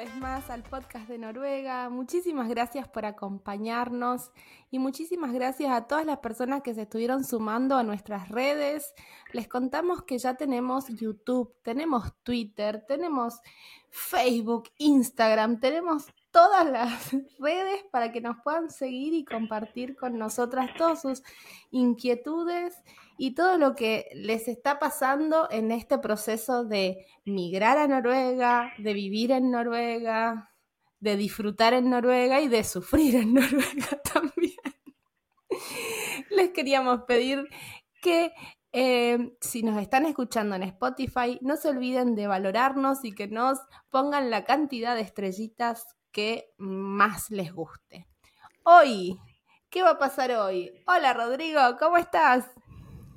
vez más al podcast de Noruega. Muchísimas gracias por acompañarnos y muchísimas gracias a todas las personas que se estuvieron sumando a nuestras redes. Les contamos que ya tenemos YouTube, tenemos Twitter, tenemos Facebook, Instagram, tenemos todas las redes para que nos puedan seguir y compartir con nosotras todas sus inquietudes y todo lo que les está pasando en este proceso de migrar a Noruega, de vivir en Noruega, de disfrutar en Noruega y de sufrir en Noruega también. Les queríamos pedir que eh, si nos están escuchando en Spotify, no se olviden de valorarnos y que nos pongan la cantidad de estrellitas que más les guste. Hoy, ¿qué va a pasar hoy? Hola Rodrigo, ¿cómo estás?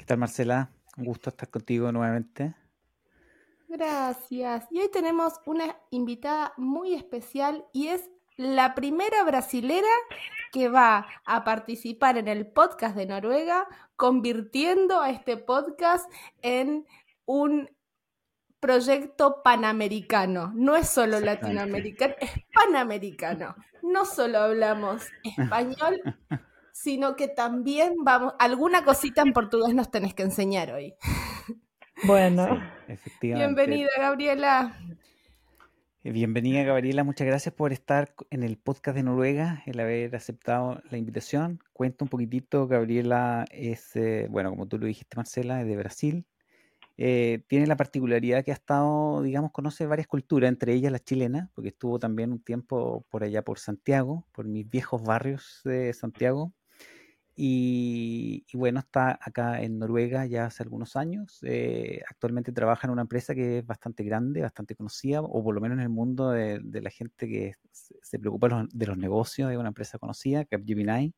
¿Qué tal Marcela? Un gusto estar contigo nuevamente. Gracias. Y hoy tenemos una invitada muy especial y es la primera brasilera que va a participar en el podcast de Noruega, convirtiendo a este podcast en un proyecto panamericano. No es solo latinoamericano, es panamericano. No solo hablamos español, sino que también vamos, alguna cosita en portugués nos tenés que enseñar hoy. Bueno, Bienvenida, Gabriela. Eh, bienvenida, Gabriela. Muchas gracias por estar en el podcast de Noruega, el haber aceptado la invitación. Cuenta un poquitito, Gabriela es, eh, bueno, como tú lo dijiste, Marcela, es de Brasil. Eh, tiene la particularidad que ha estado, digamos, conoce varias culturas, entre ellas la chilena, porque estuvo también un tiempo por allá por Santiago, por mis viejos barrios de Santiago. Y, bueno, está acá en Noruega ya hace algunos años. Eh, actualmente trabaja en una empresa que es bastante grande, bastante conocida, o por lo menos en el mundo de, la gente que se preocupa de los negocios, es una empresa conocida, Capgemini.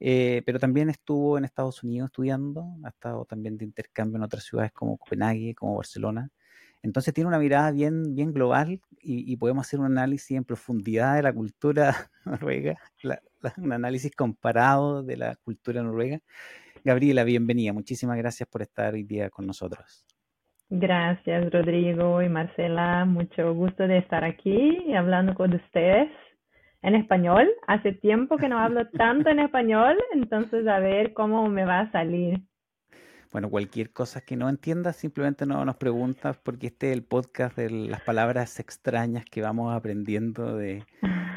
Eh, pero también estuvo en Estados Unidos estudiando, ha estado también de intercambio en otras ciudades como Copenhague, como Barcelona. Entonces tiene una mirada bien, bien global y, podemos hacer un análisis en profundidad de la cultura noruega, un análisis comparado de la cultura noruega. Gabriela, bienvenida. Muchísimas gracias por estar hoy día con nosotros. Gracias, Rodrigo y Marcela. Mucho gusto de estar aquí hablando con ustedes en español. Hace tiempo que no hablo tanto en español, entonces a ver cómo me va a salir. Bueno, cualquier cosa que no entiendas, simplemente no nos preguntas porque este es el podcast de las palabras extrañas que vamos aprendiendo de,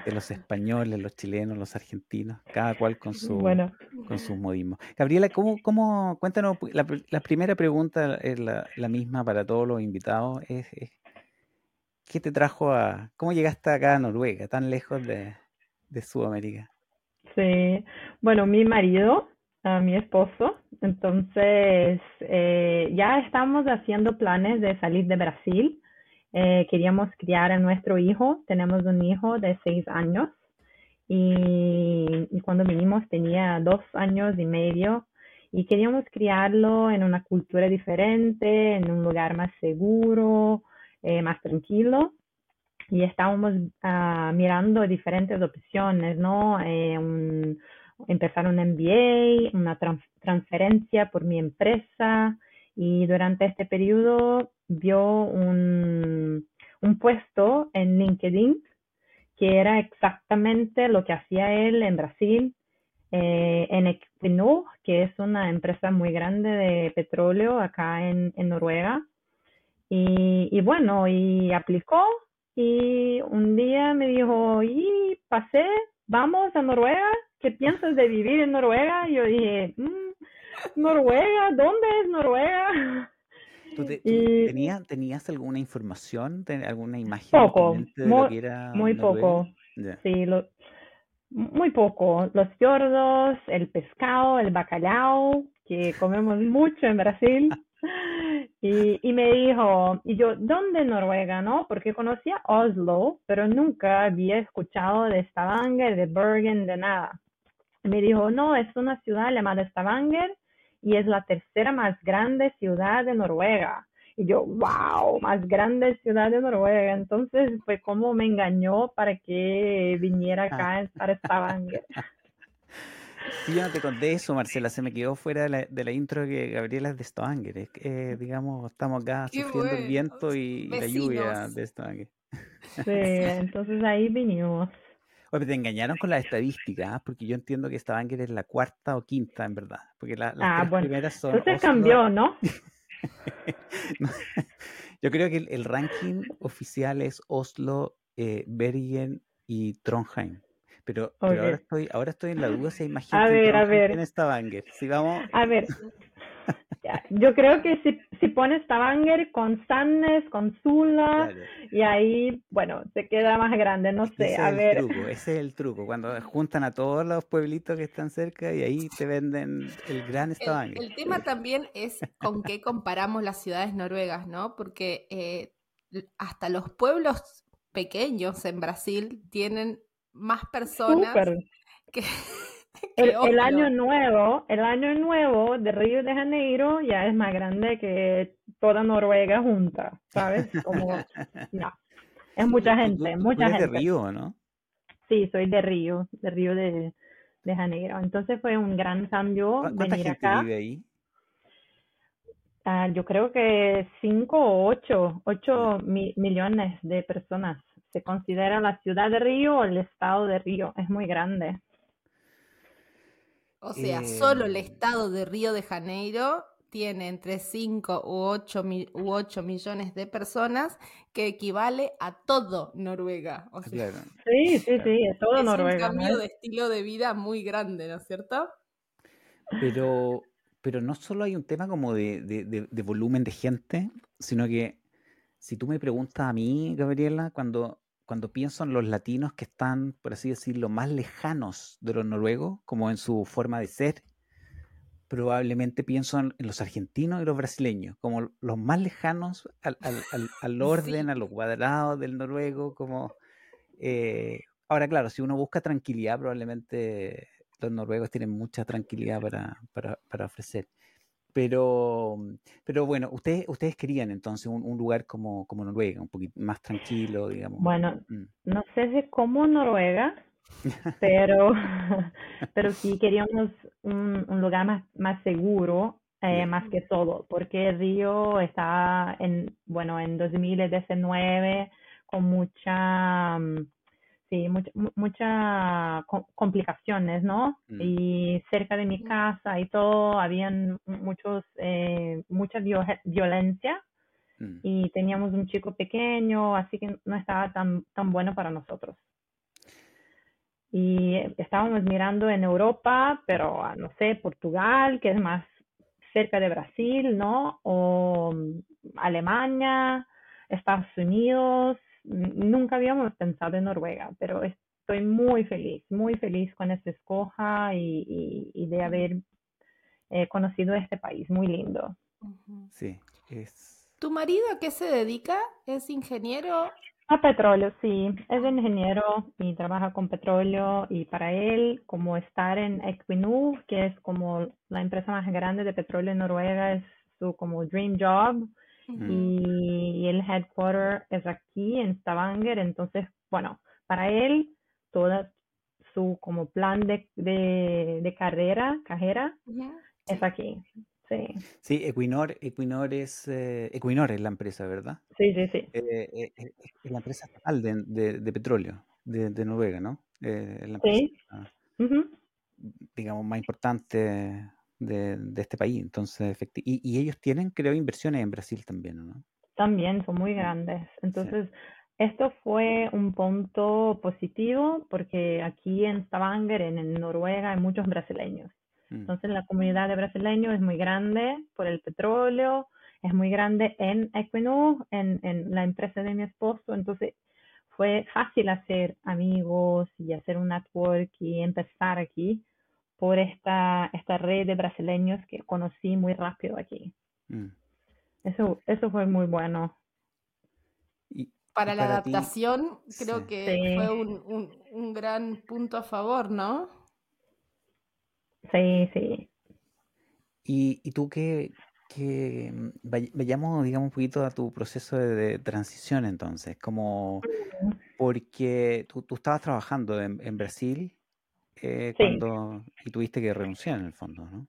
los españoles, los chilenos, los argentinos, cada cual con su bueno. con sus modismos. Gabriela, ¿cómo, cómo cuéntanos, la, la primera pregunta es la, misma para todos los invitados, es, ¿qué te trajo a, cómo llegaste acá a Noruega, tan lejos de, de Sudamérica? Sí, bueno, mi marido a mi esposo. Entonces, eh, ya estamos haciendo planes de salir de Brasil. Eh, queríamos criar a nuestro hijo. Tenemos un hijo de seis años. Y, cuando vinimos tenía dos años y medio. Y queríamos criarlo en una cultura diferente, en un lugar más seguro, eh, más tranquilo. Y estábamos uh, mirando diferentes opciones, ¿no? Empezar un MBA, una transferencia por mi empresa y durante este periodo vio un, un puesto en LinkedIn que era exactamente lo que hacía él en Brasil, eh, en Equinor, que es una empresa muy grande de petróleo acá en, Noruega. Y, y, bueno, y aplicó y un día me dijo, y pasé, vamos a Noruega ¿qué piensas de vivir en Noruega? Y yo dije, mm, Noruega, ¿dónde es Noruega? ¿Tú, tenías, tenías, alguna información, alguna imagen poco, de muy, lo que era muy poco, sí, lo, muy poco. Los fiordos, el pescado, el bacalao, que comemos mucho en Brasil. Y, y me dijo, y yo, ¿dónde Noruega, no? Porque conocía Oslo, pero nunca había escuchado de Stavanger, de Bergen, de nada. Me dijo, no, es una ciudad llamada Stavanger y es la tercera más grande ciudad de Noruega. Y yo, wow, más grande ciudad de Noruega. Entonces fue como me engañó para que viniera acá para Stavanger. Sí, yo no te conté eso, Marcela, se me quedó fuera de la, de la intro que Gabriela es de Stavanger. Es que, eh, digamos, estamos acá Qué sufriendo el viento y, y la lluvia de Stavanger. Sí, entonces ahí vinimos. Oye, pero te engañaron con las estadísticas, ¿ah? porque yo entiendo que Stavanger es la cuarta o quinta, en verdad. Porque la- las Ah, tres bueno, primeras son Entonces Oslo, cambió, ¿no? No, Yo creo que el, el ranking oficial es Oslo, eh, Bergen y Trondheim. Pero, pero ahora estoy, ahora estoy en la duda si hay más A gente en ver, a ver. en Stavanger. Si vamos, A ver, yo creo que si, si pones Stavanger con Sandnes, con Sula, claro, y ahí, bueno, se queda más grande, no sé, ese a es el truco, ese es el truco. Cuando juntan a todos los pueblitos que están cerca y ahí te venden el gran El, Stavanger. el tema también es con qué comparamos las ciudades noruegas, ¿no? Porque eh, hasta los pueblos pequeños en Brasil tienen más personas que, El, año nuevo, el año nuevo de Río de Janeiro ya es más grande que toda Noruega junta, ¿sabes? Como, no, es mucha gente, tú- tú mucha eres de gente. Río, ¿no? Sí, soy de Río, de Río de, de Janeiro. Entonces fue un gran cambio ¿Cu- ¿Cuánta venir gente acá. vive ahí? Ah, yo creo que cinco o ocho, Mm. ocho mi- millones de personas. Se considera la ciudad de Río o el estado de Río. Es muy grande. O sea, solo el Em, estado de Río de Janeiro tiene entre 5 u 8, u 8 millones de personas, que equivale a todo Noruega. O ah, sea, claro. Sí, sí, sí, es todo es un Noruega, ¿no cambio de estilo de vida muy grande, ¿no es cierto? Pero, pero no solo hay un tema como de, de- de- de volumen de gente, sino que si tú me preguntas a mí, Gabriela, cuando, cuando pienso en los latinos que están, por así decirlo, más lejanos de los noruegos, como en su forma de ser, probablemente pienso en, los argentinos y los brasileños, como los más lejanos al, al- al- al orden, Sí. a lo cuadrado del noruego, como... eh, ahora, claro, si uno busca tranquilidad, probablemente los noruegos tienen mucha tranquilidad para, para, para ofrecer. Pero, pero bueno, ustedes, ustedes querían entonces un, un lugar como, como Noruega, un poquito más tranquilo, digamos. Bueno, Mm. no sé si como Noruega, pero, pero sí queríamos un, un lugar más, más seguro, eh, más que todo, porque Río está en, bueno, en 2019 con mucha, mm, sí, mucha, mu- mucha co- complicaciones, ¿no? Mm. Y cerca de mi casa y todo, habían muchos, eh, mucha vio- violencia Mm. y teníamos un chico pequeño, así que no estaba tan, tan bueno para nosotros. Y estábamos mirando en Europa, pero ah, no sé, Portugal, que es más cerca de Brasil, ¿no? O mm, Alemania, Estados Unidos. Nunca habíamos pensado en Noruega, pero estoy muy feliz, muy feliz con esta escoja y, y- y de haber eh, conocido este país, muy lindo. Sí, es... ¿Tu marido a qué se dedica? ¿Es ingeniero? A petróleo, sí. Es ingeniero y trabaja con petróleo y para él, como estar en Equinor, que es como la empresa más grande de petróleo en Noruega, es su como dream job. Y el headquarter es aquí en Stavanger, entonces, bueno, para él toda su como plan de, de, de carrera, carrera Ujú. es aquí. Sí, Sí, Equinor, Equinor es, eh, Equinor es la empresa, ¿verdad? sí, sí, sí. Eh, eh, eh, es la empresa estatal de, de- de petróleo de, de Noruega, ¿no? Eh, es la empresa, Sí. ah, Ujú. digamos, más importante de, de este país. Entonces, y, y ellos tienen, creo, inversiones en Brasil también, ¿no? También son muy grandes. Entonces, esto fue un punto positivo porque aquí en Stavanger, en, en Noruega, hay muchos brasileños. Mm, Entonces, la comunidad de brasileños es muy grande por el petróleo, es muy grande en Equinor, en, en la empresa de mi esposo. Entonces, fue fácil hacer amigos y hacer un network y empezar aquí por esta, esta red de brasileños que conocí muy rápido aquí. mm. Eso, eso fue muy bueno. Y, Para la ti, adaptación, creo sí. que Sí. fue un, un- un gran punto a favor, ¿no? Sí, sí. Y, y tú que, que mm, vay- vayamos, digamos, un poquito a tu proceso de, de transición entonces, como porque tú, tú estabas trabajando en, en Brasil eh, Sí. cuando y tuviste que renunciar en el fondo, ¿no?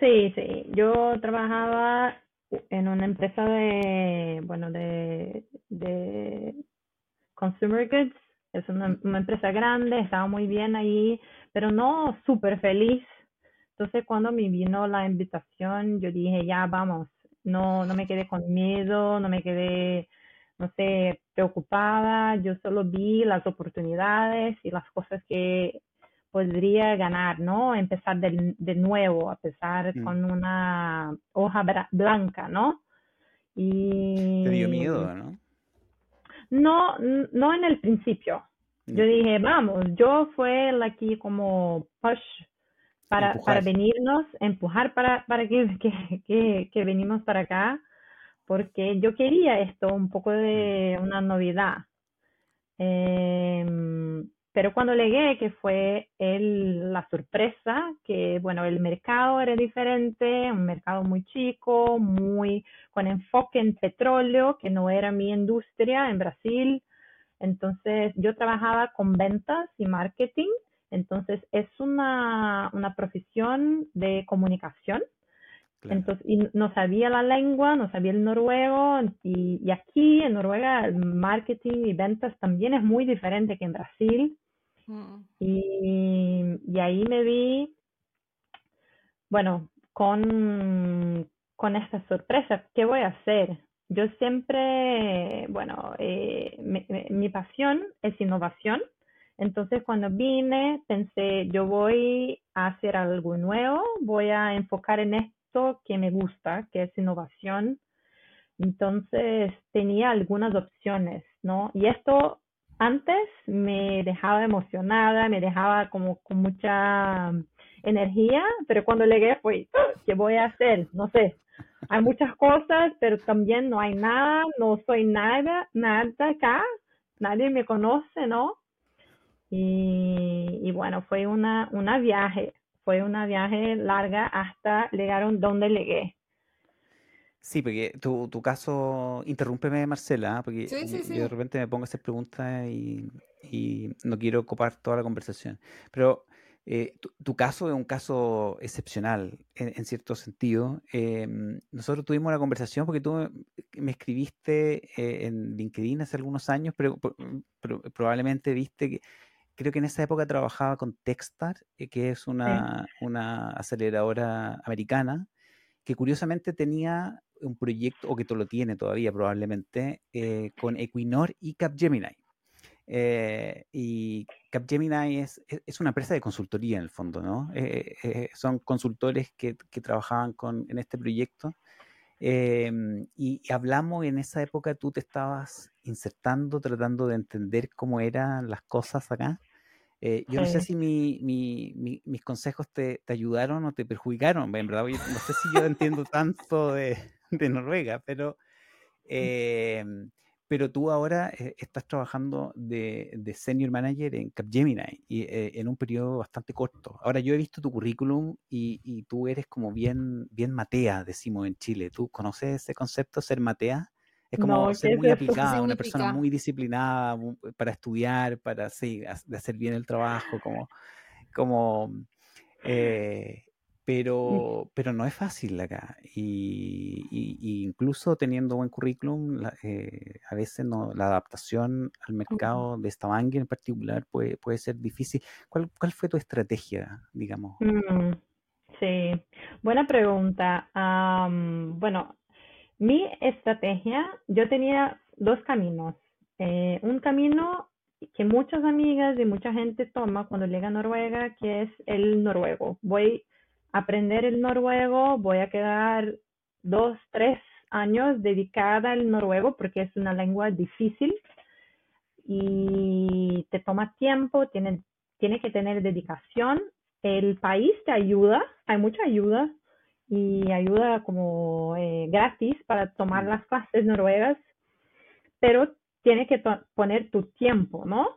Sí, sí. Yo trabajaba en una empresa de, bueno, de, de consumer goods. Es una, una empresa grande, estaba muy bien ahí, pero no súper feliz. Entonces, cuando me vino la invitación, yo dije, ya vamos, no, no me quedé con miedo, no me quedé, no sé, preocupada. Yo solo vi las oportunidades y las cosas que podría ganar, ¿no? Empezar de, de nuevo, empezar Mm. con una hoja blanca, ¿no? Y Te dio miedo, ¿no? no, no en el principio. Yo Mm. dije, vamos, yo fue el aquí como push para, para venirnos, empujar para, para que, que, que, que venimos para acá, porque yo quería esto, un poco de una novedad. Em, pero cuando llegué, que fue el, la sorpresa, que bueno, el mercado era diferente, un mercado muy chico, muy con enfoque en petróleo, que no era mi industria en Brasil. Entonces, yo trabajaba con ventas y marketing. Entonces, es una, una profesión de comunicación. Claro. Entonces, y no sabía la lengua, no sabía el noruego, y, y aquí en Noruega el marketing y ventas también es muy diferente que en Brasil. Mm. Y, ahí me vi, bueno, con, con esta sorpresa, ¿qué voy a hacer? Yo siempre, bueno, eh, mi pasión es innovación. Entonces, cuando vine, pensé, yo voy a hacer algo nuevo, voy a enfocar en esto que me gusta, que es innovación. Entonces, tenía algunas opciones, ¿no? Y esto antes me dejaba emocionada, me dejaba como con mucha energía, pero cuando llegué fue, "Ah, ¿qué voy a hacer? No sé. Hay muchas cosas, pero también no hay nada, no soy nada, nada acá, nadie me conoce, ¿no? Y, bueno, fue una, una viaje, fue una viaje larga hasta llegar donde llegué. Sí, porque tu, tu caso, interrúmpeme Marcela, porque Sí, sí, yo, sí. yo de repente me pongo a hacer preguntas y, y no quiero copar toda la conversación. Pero eh, tu, tu caso es un caso excepcional en, en cierto sentido. Em, nosotros tuvimos una conversación porque tú me, escribiste eh, en LinkedIn hace algunos años, pero, pero probablemente viste que creo que en esa época trabajaba con Techstar, eh, que es una, una aceleradora americana que curiosamente tenía un proyecto, o que lo tiene todavía probablemente, eh, con Equinor y Capgemini. Eh, y Capgemini es, es, es una empresa de consultoría en el fondo, ¿no? Eh, eh, son consultores que, que, trabajaban con, en este proyecto. Eh, y, y, hablamos en esa época, tú te estabas insertando, tratando de entender cómo eran las cosas acá. Eh, yo sí. no sé si mi, mi, mi, mis consejos te, te, ayudaron o te perjudicaron, en verdad. Yo no sé si yo entiendo tanto de, de Noruega, pero, eh, pero tú ahora eh, estás trabajando de, de, senior manager en Capgemini y eh, en un periodo bastante corto. Ahora yo he visto tu currículum y, y, tú eres como bien, bien matea, decimos en Chile. ¿Tú conoces ese concepto, ser matea? Es como no, ser muy aplicada, una persona muy disciplinada para estudiar, para sí, hacer bien el trabajo, como, como eh, pero, pero no es fácil acá. Y, y, y incluso teniendo buen currículum, la, eh, a veces no, la adaptación al mercado de Stavanger en particular puede, puede ser difícil. ¿Cuál, ¿Cuál fue tu estrategia, digamos? Mm, sí, buena pregunta. Um, bueno, mi estrategia, yo tenía dos caminos. Eh, un camino que muchas amigas y mucha gente toma cuando llega a Noruega, que es el noruego. Voy aprender el noruego, voy a quedar dos, tres años dedicada al noruego porque es una lengua difícil y te toma tiempo, tiene, tiene que tener dedicación. El país te ayuda, hay mucha ayuda y ayuda como eh, gratis para tomar las clases noruegas, pero tiene que poner tu tiempo, ¿no?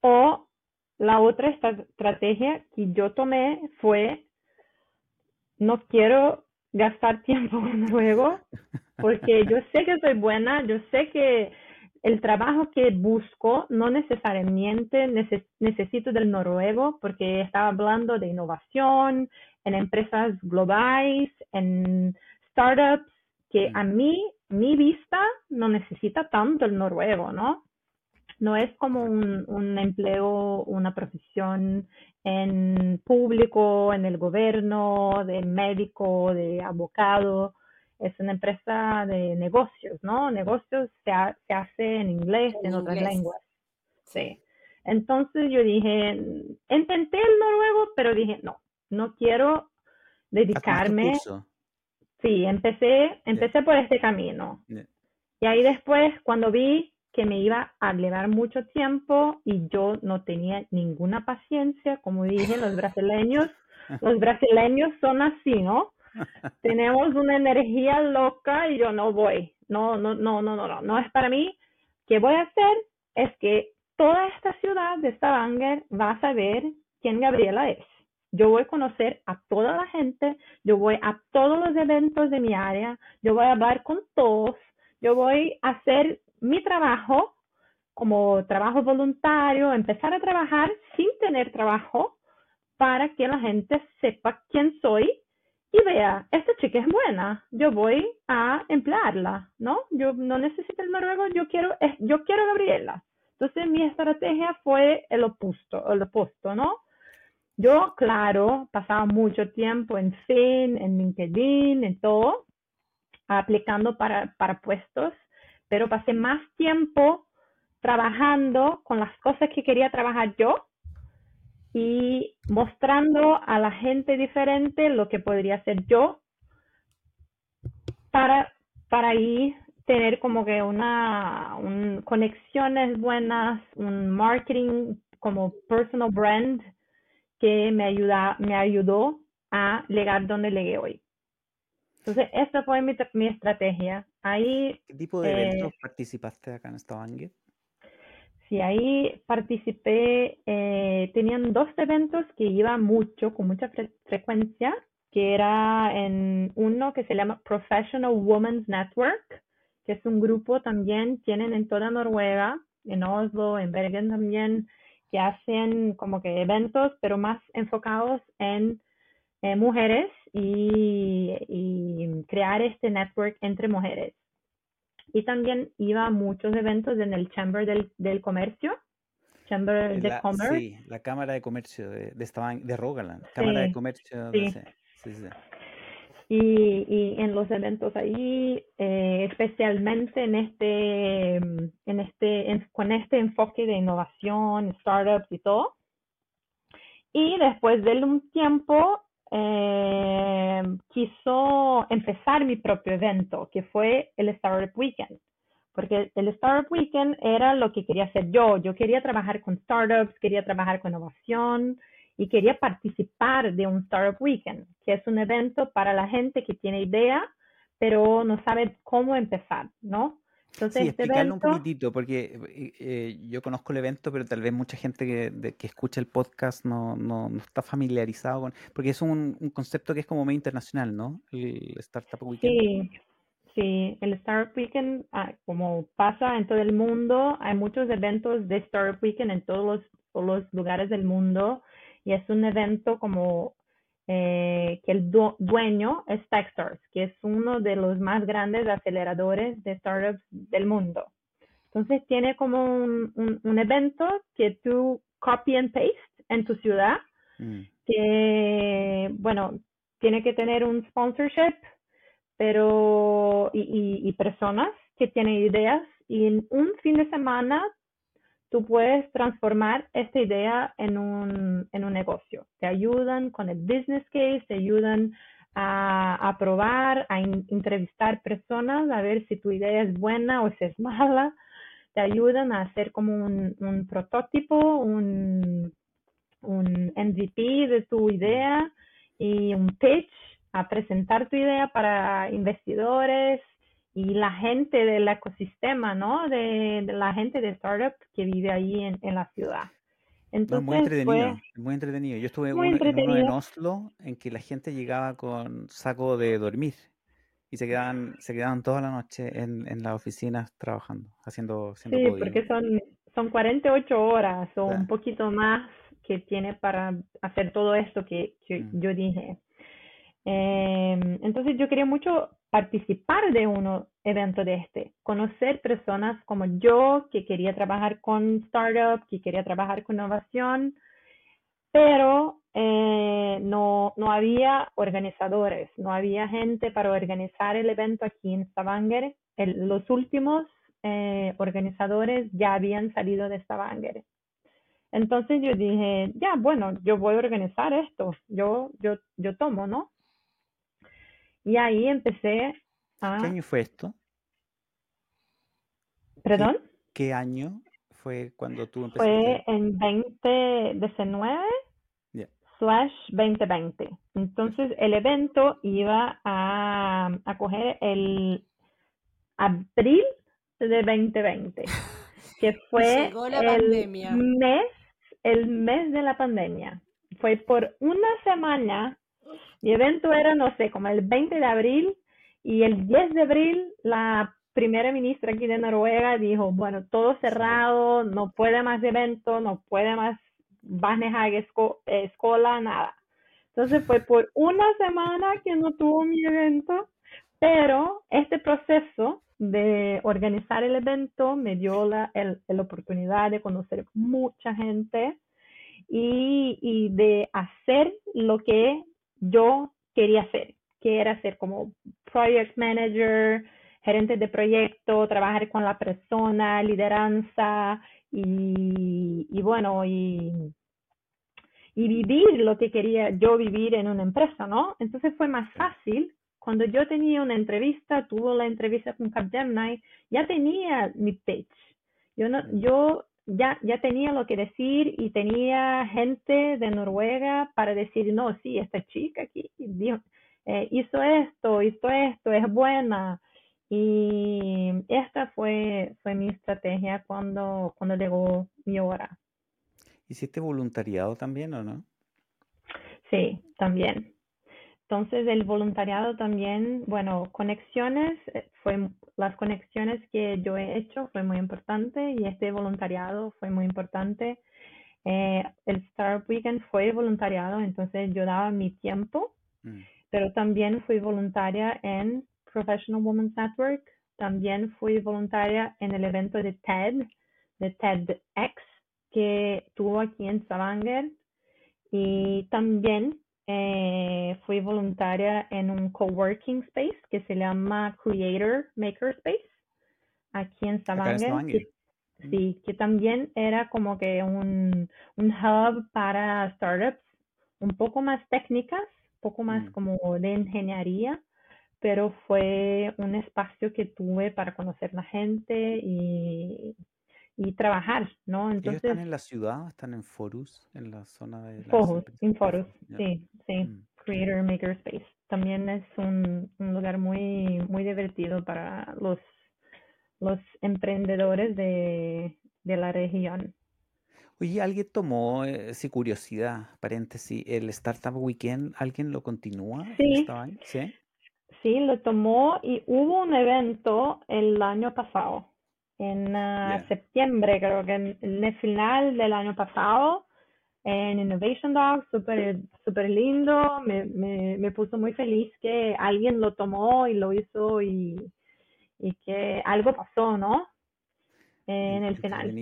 O la otra estrategia que yo tomé fue, no quiero gastar tiempo luego, porque yo sé que soy buena, yo sé que el trabajo que busco no necesariamente necesito del noruego, porque estaba hablando de innovación en empresas globales, en startups, que a mí, mi vista no necesita tanto el noruego, ¿no? No es como un, un empleo, una profesión en público, en el gobierno, de médico, de abogado. Es una empresa de negocios, ¿no? Negocios se, se hace en inglés, en, otras lenguas. Sí. Entonces yo dije, intenté el noruego, pero dije, no, no quiero dedicarme. Sí, empecé, empecé por este camino. Y ahí después, cuando vi que me iba a llevar mucho tiempo y yo no tenía ninguna paciencia, como dije, los brasileños, los brasileños son así, ¿no? Tenemos una energía loca y yo no voy, no, no, no, no, no, no, no es para mí. ¿Qué voy a hacer? Es que toda esta ciudad de Stavanger va a saber quién Gabriela es. Yo voy a conocer a toda la gente, yo voy a todos los eventos de mi área, yo voy a hablar con todos, yo voy a hacer mi trabajo como trabajo voluntario, empezar a trabajar sin tener trabajo para que la gente sepa quién soy y vea, esta chica es buena, yo voy a emplearla, ¿no? Yo no necesito el noruego, yo quiero, yo quiero Gabriela. Entonces mi estrategia fue el opuesto, el opuesto, ¿no? Yo, claro, pasaba mucho tiempo en Fin, en LinkedIn, en todo, aplicando para, para puestos pero pasé más tiempo trabajando con las cosas que quería trabajar yo y mostrando a la gente diferente lo que podría hacer yo para, para ahí tener como que una conexiones buenas, un marketing como personal brand que me ayuda, me ayudó a llegar donde llegué hoy. Entonces, esta fue mi, mi estrategia. Ahí, ¿Qué tipo de eventos eh, participaste acá en Stavanger? Sí, ahí participé, eh, tenían dos eventos que iba mucho, con mucha frecuencia, que era en uno que se llama Professional Women's Network, que es un grupo también, tienen en toda Noruega, en Oslo, en Bergen también, que hacen como que eventos, pero más enfocados en eh, mujeres y, crear este network entre mujeres. Y también iba a muchos eventos en el Chamber del, del Comercio. Chamber de Commerce. Sí, la Cámara de Comercio de, de, de Rogaland. Cámara de Comercio. Sí. sí, sí. Y, y, en los eventos ahí, eh, especialmente en este, en este, con este enfoque de innovación, startups y todo. Y después de un tiempo eh, quiso empezar mi propio evento, que fue el Startup Weekend. Porque el Startup Weekend era lo que quería hacer yo. Yo quería trabajar con startups, quería trabajar con innovación y quería participar de un Startup Weekend, que es un evento para la gente que tiene idea, pero no sabe cómo empezar, ¿no? Entonces, sí, este explicarlo un poquitito, porque eh, eh, yo conozco el evento, pero tal vez mucha gente que, que escucha el podcast no, no, no, está familiarizado con, porque es un, un, concepto que es como medio internacional, ¿no? El Startup Weekend. Sí, sí, el Startup Weekend, ah, como pasa en todo el mundo, hay muchos eventos de Startup Weekend en todos los, todos los lugares del mundo y es un evento como eh, que el dueño es Techstars, que es uno de los más grandes aceleradores de startups del mundo. Entonces tiene como un, un, evento que tú copy and paste en tu ciudad, mm. que, bueno, tiene que tener un sponsorship, pero, y, y, y personas que tienen ideas, y en un fin de semana tú puedes transformar esta idea en un, en un negocio. Te ayudan con el business case, te ayudan a, a probar, a entrevistar personas, a ver si tu idea es buena o si es mala. Te ayudan a hacer como un, prototipo, un, un MVP de tu idea y un pitch a presentar tu idea para investidores y la gente del ecosistema, ¿no? De, la gente de startup que vive ahí en, en la ciudad. Entonces, muy entretenido, muy entretenido. Yo estuve uno, en uno en Oslo en que la gente llegaba con saco de dormir y se quedaban, se quedaban toda la noche en, en las oficinas trabajando, haciendo, haciendo Sí, porque son, son 48 horas o un poquito más que tiene para hacer todo esto que, que mm. yo dije. Eh, entonces yo quería mucho participar de un evento de este, conocer personas como yo que quería trabajar con startup, que quería trabajar con innovación, pero eh, no, no había organizadores, no había gente para organizar el evento aquí en Stavanger. los últimos eh, organizadores ya habían salido de Stavanger. Entonces yo dije, ya, bueno, yo voy a organizar esto, yo, yo, yo tomo, ¿no? Y ahí empecé a... ¿Qué año fue esto? ¿Perdón? ¿Qué, año fue cuando tú empezaste? Fue en 2019 slash 2020. Entonces el evento iba a, a coger el abril de 2020, que fue el mes, el mes de la pandemia. Fue por una semana mi evento era, no sé, como el 20 de abril y el 10 de abril la primera ministra aquí de Noruega dijo, bueno, todo cerrado, no puede más evento, no puede más manejar escuela, nada. Entonces fue por una semana que no tuvo mi evento, pero este proceso de organizar el evento me dio la, la oportunidad de conocer mucha gente y de hacer lo que yo quería hacer, que era ser como project manager, gerente de proyecto, trabajar con la persona, lideranza y, y bueno, y, y vivir lo que quería yo vivir en una empresa, ¿no? Entonces fue más fácil. Cuando yo tenía una entrevista, tuvo la entrevista con Capgemini, ya tenía mi pitch. Yo no, yo ya, ya tenía lo que decir y tenía gente de Noruega para decir, no, sí, esta chica aquí eh, hizo esto, hizo esto, es buena. Y esta fue, fue mi estrategia cuando, cuando llegó mi hora. ¿Hiciste voluntariado también o no? Sí, también. Entonces el voluntariado también, bueno, conexiones, eh, fue las conexiones que yo he hecho fue muy importante y este voluntariado fue muy importante. Eh, el Startup Weekend fue voluntariado, entonces yo daba mi tiempo, mm. pero también fui voluntaria en Professional Women's Network, también fui voluntaria en el evento de TED, de TEDx, que tuvo aquí en Stavanger, y también eh, fui voluntaria en un coworking space que se llama Creator Maker Space aquí en Stavanger. Sí, que también era como que un, un, hub para startups un poco más técnicas, un poco más mm. como de ingeniería, pero fue un espacio que tuve para conocer la gente y y trabajar, ¿no? Entonces, ¿Ellos están en la ciudad? ¿Están en Forus? En la zona de... Forus, en Forus, sí, sí. Mm. Creator Makerspace. También es un, un, lugar muy, muy divertido para los, los emprendedores de, de la región. Oye, ¿alguien tomó, eh, si curiosidad, paréntesis, el Startup Weekend, ¿alguien lo continúa? Sí. ¿Sí? Sí, lo tomó y hubo un evento el año pasado en ah, septiembre, creo que en, el final del año pasado, en Innovation Dogs, súper super lindo, me, me, me, puso muy feliz que alguien lo tomó y lo hizo y, y que algo pasó, ¿no? En el final.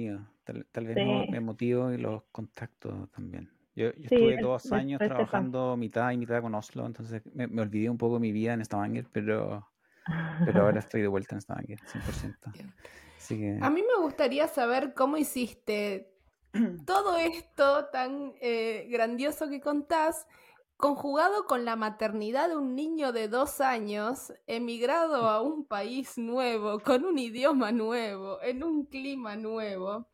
Tal, vez me motivo y los contactos también. Yo, estuve dos años trabajando mitad y mitad con Oslo, entonces me, me olvidé un poco de mi vida en Stavanger, pero, pero ahora estoy de vuelta en Stavanger, 100%. A mí me gustaría saber cómo hiciste todo esto tan eh, grandioso que contás, conjugado con la maternidad de un niño de dos años, emigrado a un país nuevo, con un idioma nuevo, en un clima nuevo.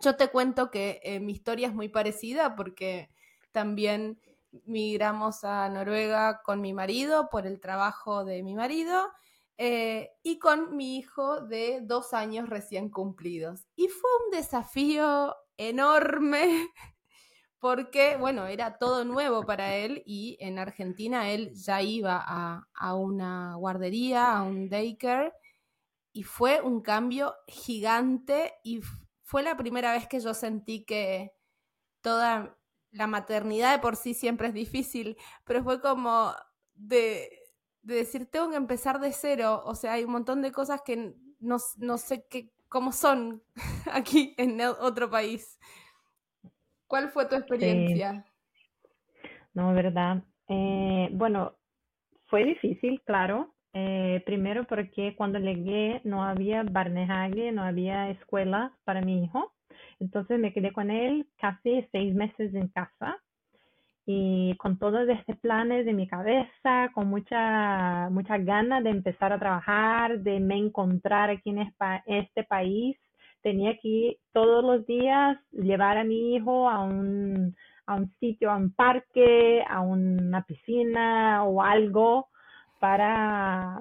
Yo te cuento que eh, mi historia es muy parecida porque también migramos a Noruega con mi marido por el trabajo de mi marido eh, y con mi hijo de dos años recién cumplidos. Y fue un desafío enorme porque, bueno, era todo nuevo para él y en Argentina él ya iba a, a una guardería, a un daycare, y fue un cambio gigante y fue la primera vez que yo sentí que toda la maternidad de por sí siempre es difícil, pero fue como de, decir, tengo que empezar de cero, o sea, hay un montón de cosas que no, no sé qué, cómo son aquí en otro país. ¿Cuál fue tu experiencia? No, verdad. Eh, bueno, fue difícil, claro. Eh, primero porque cuando llegué no había Barnehage, no había escuela para mi hijo. Entonces me quedé con él casi seis meses en casa y con todos estos planes de mi cabeza, con mucha, mucha ganas de empezar a trabajar, de me encontrar aquí en este país tenía que todos los días, llevar a mi hijo a un, a un sitio, a un parque, a una piscina o algo para,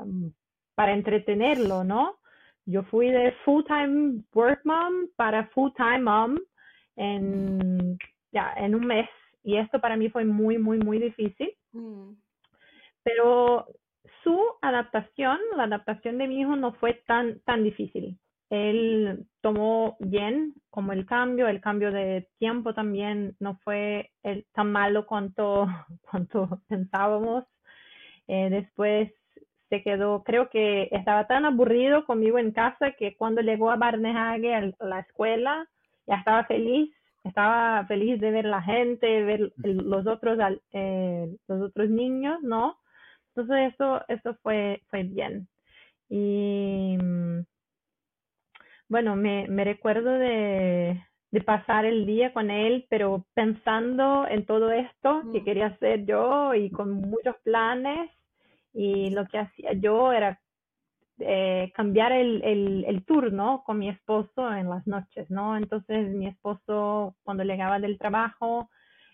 para entretenerlo, ¿no? Yo fui de full-time work mom para full-time mom en, ya, en un mes y esto para mí fue muy, muy, muy difícil. Mm. Pero su adaptación, la adaptación de mi hijo no fue tan, tan difícil él tomó bien como el cambio, el cambio de tiempo también no fue el, tan malo cuanto, cuanto pensábamos. Eh, después se quedó, creo que estaba tan aburrido conmigo en casa que cuando llegó a Barnehage a la escuela ya estaba feliz, estaba feliz de ver la gente, ver los otros, eh, los otros niños, ¿no? Entonces eso, eso fue, fue bien. Y bueno, me, me recuerdo de, de pasar el día con él, pero pensando en todo esto que mm. quería hacer yo y con muchos planes y lo que hacía yo era eh, cambiar el, el, el, turno con mi esposo en las noches, ¿no? Entonces mi esposo cuando llegaba del trabajo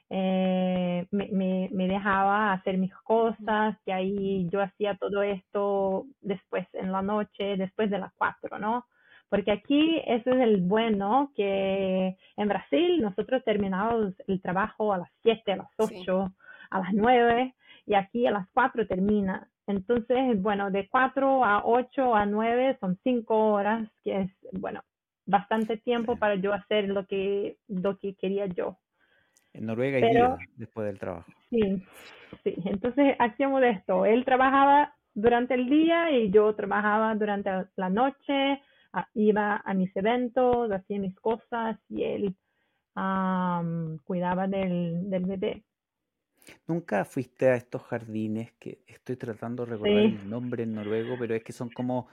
eh, me, me, me, dejaba hacer mis cosas y ahí yo hacía todo esto después en la noche, después de las cuatro, ¿no? Porque aquí eso es el bueno, que en Brasil nosotros terminamos el trabajo a las 7, a las 8, a las 9 y aquí a las 4 termina. Entonces, bueno, de 4 a 8 a 9 son 5 horas, que es, bueno, bastante tiempo para yo hacer lo que, lo que quería yo. En Noruega y después del trabajo. Sí, sí. Entonces hacíamos esto. Él trabajaba durante el día y yo trabajaba durante la noche iba a mis eventos, hacía mis cosas y él cuidaba del, del, bebé. ¿Nunca fuiste a estos jardines que estoy tratando de recordar el nombre en noruego, pero es que son como,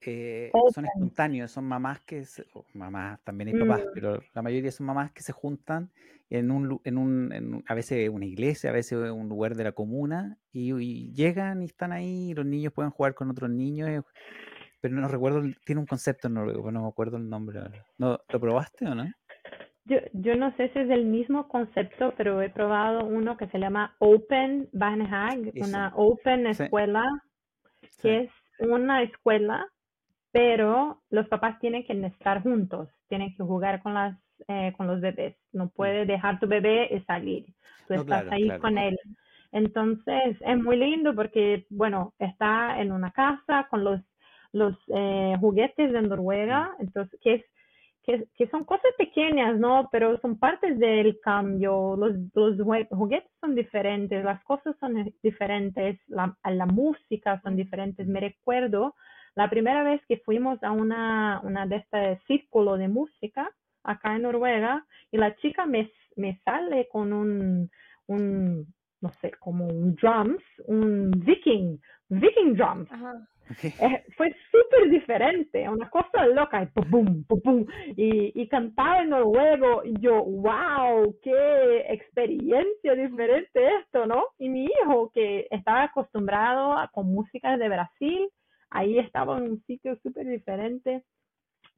eh, son espontáneos, son mamás que, mamás, también hay papás, mm. pero la mayoría son mamás que se juntan en un, en un, a veces una iglesia, a veces un lugar de la comuna, y, y, llegan y están ahí, y los niños pueden jugar con otros niños, pero no recuerdo, tiene un concepto en noruego, pero no me acuerdo el nombre. ¿No, ¿Lo probaste o no? Yo, yo no sé si es el mismo concepto, pero he probado uno que se llama Open Barnehag, una Open escuela, que es una escuela, pero los papás tienen que estar juntos, tienen que jugar con las eh, con los bebés. No mm. puedes dejar tu bebé y salir. Tú estás ahí con él. Entonces es muy lindo porque, bueno, está en una casa con los los eh, juguetes de Noruega, entonces, que, es, que, son cosas pequeñas, ¿no? Pero son partes del cambio, los, los juguetes son diferentes, las cosas son diferentes, la, música son diferentes. Me recuerdo la primera vez que fuimos a una, una de este círculo de música acá en Noruega y la chica me, sale con un, un, no sé, como un drums, un viking, viking drums. Eh, fue súper diferente, una cosa loca, y, pum, pum, pum, y, y cantaba en noruego, y yo, wow, qué experiencia diferente esto, ¿no? Y mi hijo, que estaba acostumbrado a, con música de Brasil, ahí estaba en un sitio súper diferente,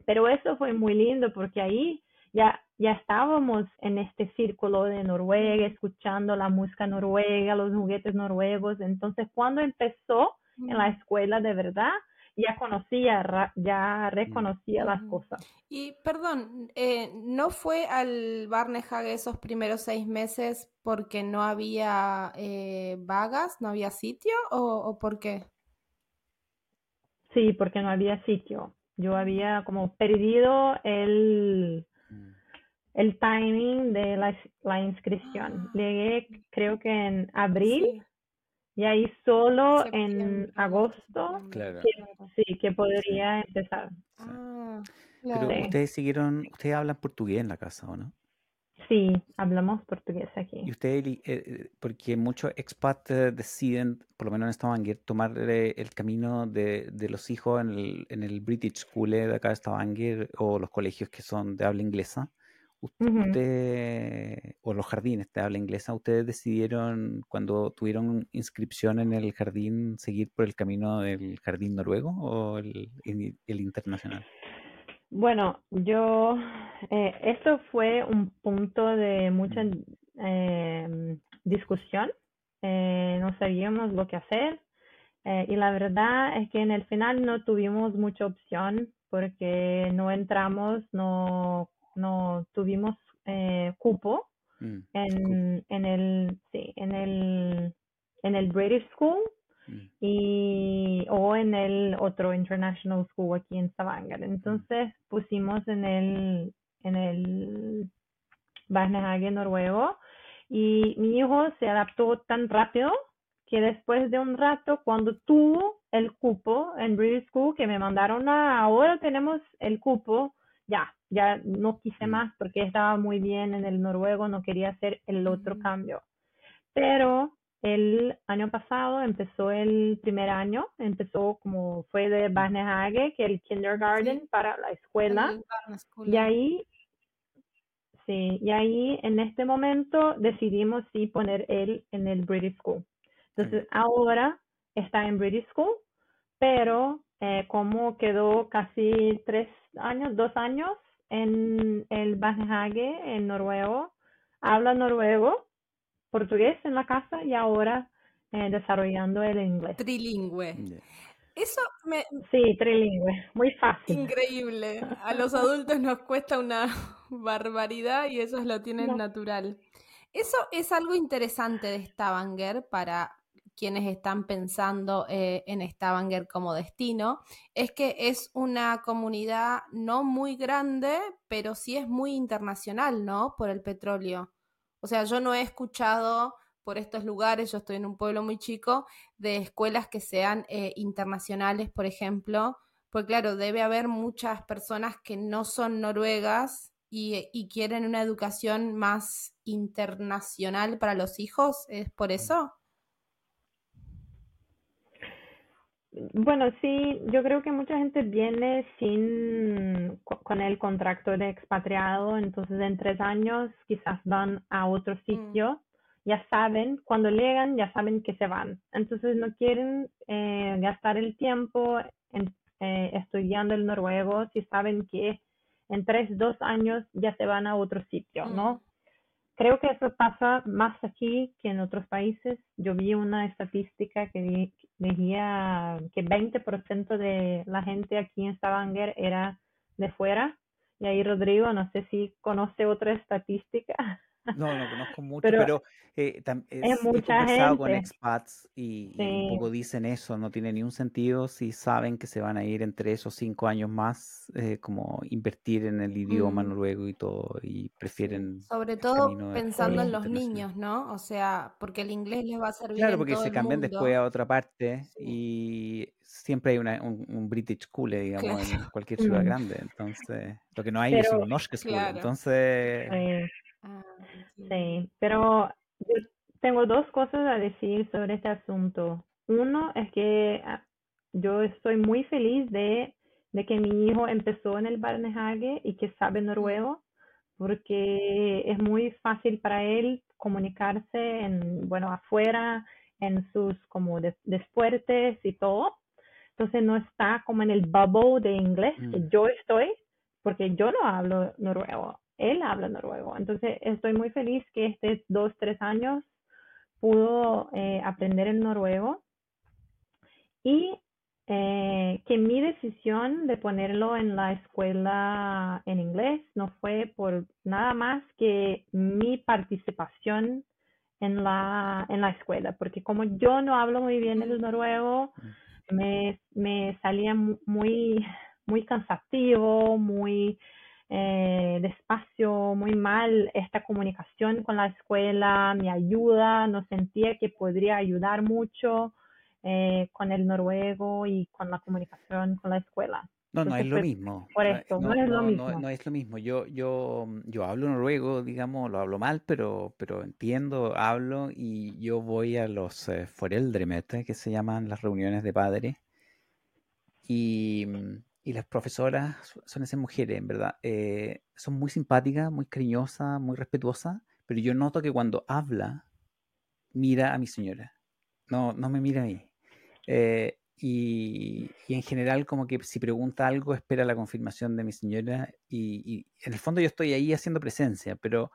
pero eso fue muy lindo porque ahí ya, ya estábamos en este círculo de Noruega, escuchando la música noruega, los juguetes noruegos. Entonces, cuando empezó en la escuela de verdad, ya conocía, ya reconocía las cosas. Y perdón, eh, ¿no fue al Barnehage esos primeros seis meses porque no había eh, vagas, no había sitio o, o por qué? Sí, porque no había sitio. Yo había como perdido el, mm. el timing de la, la inscripción. Ah. Llegué creo que en abril y ahí solo en agosto claro. que, sí, que podría empezar. Ah, Pero ustedes siguieron, ustedes hablan portugués en la casa, ¿o no? Sí, hablamos portugués aquí. Y ustedes, eh, porque muchos expats eh, deciden, por lo menos en Stavanger, tomar el camino de, de los hijos en el, en el British School de acá de Stavanger o los colegios que son de habla inglesa Usted, o los jardines de habla inglesa, ¿ustedes decidieron cuando tuvieron inscripción en el jardín seguir por el camino del jardín noruego o el, el internacional? Bueno, yo, eh, esto fue un punto de mucha eh, discusión. Eh, no sabíamos lo que hacer eh, y la verdad es que en el final no tuvimos mucha opción porque no entramos, no no tuvimos eh, cupo mm, en, en el sí, en el en el British School mm. y o en el otro International School aquí en Stavanger. Mm. Entonces pusimos en el en el Barnehage noruego y mi hijo se adaptó tan rápido que después de un rato cuando tuvo el cupo en British School que me mandaron a ahora tenemos el cupo ya ya no quise mm. más porque estaba muy bien en el noruego, no quería hacer el otro mm. cambio. Pero el año pasado empezó el primer año, empezó como fue de. Barnehage, que el kindergarten para la escuela. Y ahí, sí, y ahí en este momento decidimos sí poner él en el British School. Entonces ahora está en British School, pero eh, como quedó casi tres años, dos años en el Barnehage, en noruego, habla noruego, portugués en la casa y ahora eh, desarrollando el inglés. Trilingüe. Eso me... Sí, trilingüe, muy fácil. Increíble. A los adultos nos cuesta una barbaridad y ellos lo tienen natural. Eso es algo interesante de Stavanger para quienes están pensando eh, en Stavanger como destino, es que es una comunidad no muy grande, pero sí es muy internacional, ¿no? Por el petróleo. O sea, yo no he escuchado por estos lugares, yo estoy en un pueblo muy chico, de escuelas que sean eh, internacionales, por ejemplo, pues claro, debe haber muchas personas que no son noruegas y, y quieren una educación más internacional para los hijos, ¿es por eso? Bueno, sí, yo creo que mucha gente viene sin con el contrato de expatriado, entonces en tres años quizás van a otro mm. sitio, ya saben, cuando llegan ya saben que se van, entonces no quieren eh, gastar el tiempo en, eh, estudiando el noruego si saben que en tres, dos años ya se van a otro sitio, ¿no? Mm. Creo que eso pasa más aquí que en otros países. Yo vi una estadística que decía que 20% de la gente aquí en Stavanger era de fuera. Y ahí Rodrigo, no sé si conoce otra estadística. No, no conozco mucho, pero, eh, es, mucha he con expats y, un poco dicen eso, no tiene ni un sentido si saben que se van a ir entre esos cinco años más, eh, como invertir en el idioma mm. noruego y todo, y prefieren... Sobre todo pensando en los niños, ¿no? O sea, porque el inglés les va a servir Claro, porque se cambian después a otra parte y siempre hay una, un, British School, digamos, en cualquier ciudad mm. grande, entonces, lo que no hay es un Norsk School, entonces... Ah, sí, pero yo tengo dos cosas a decir sobre este asunto. Uno es que ah, yo estoy muy feliz de, de que mi hijo empezó en el Barnehage y que sabe noruego, porque es muy fácil para él comunicarse en, bueno, afuera, en sus como desportes y todo. Entonces no está como en el bubble de inglés que mm. yo estoy, porque yo no hablo noruego él habla noruego. Entonces, estoy muy feliz que estos dos, tres años pudo eh, aprender el noruego y eh, que mi decisión de ponerlo en la escuela en inglés no fue por nada más que mi participación en la, en la escuela, porque como yo no hablo muy bien el noruego, me, me salía muy, muy cansativo, muy eh, despacio, muy mal esta comunicación con la escuela, mi ayuda, no sentía que podría ayudar mucho eh, con el noruego y con la comunicación con la escuela. No, no es lo mismo. Por esto, no, es lo mismo. No, es lo mismo. Yo, yo, yo hablo noruego, digamos, lo hablo mal, pero, pero entiendo, hablo y yo voy a los eh, foreldremet, que se llaman las reuniones de padres. Y, y las profesoras son esas mujeres, en verdad. Eh, son muy simpáticas, muy cariñosas, muy respetuosas, pero yo noto que cuando habla, mira a mi señora. No, no me mira a mí. Eh, y, en general, como que si pregunta algo, espera la confirmación de mi señora. Y, en el fondo yo estoy ahí haciendo presencia, pero,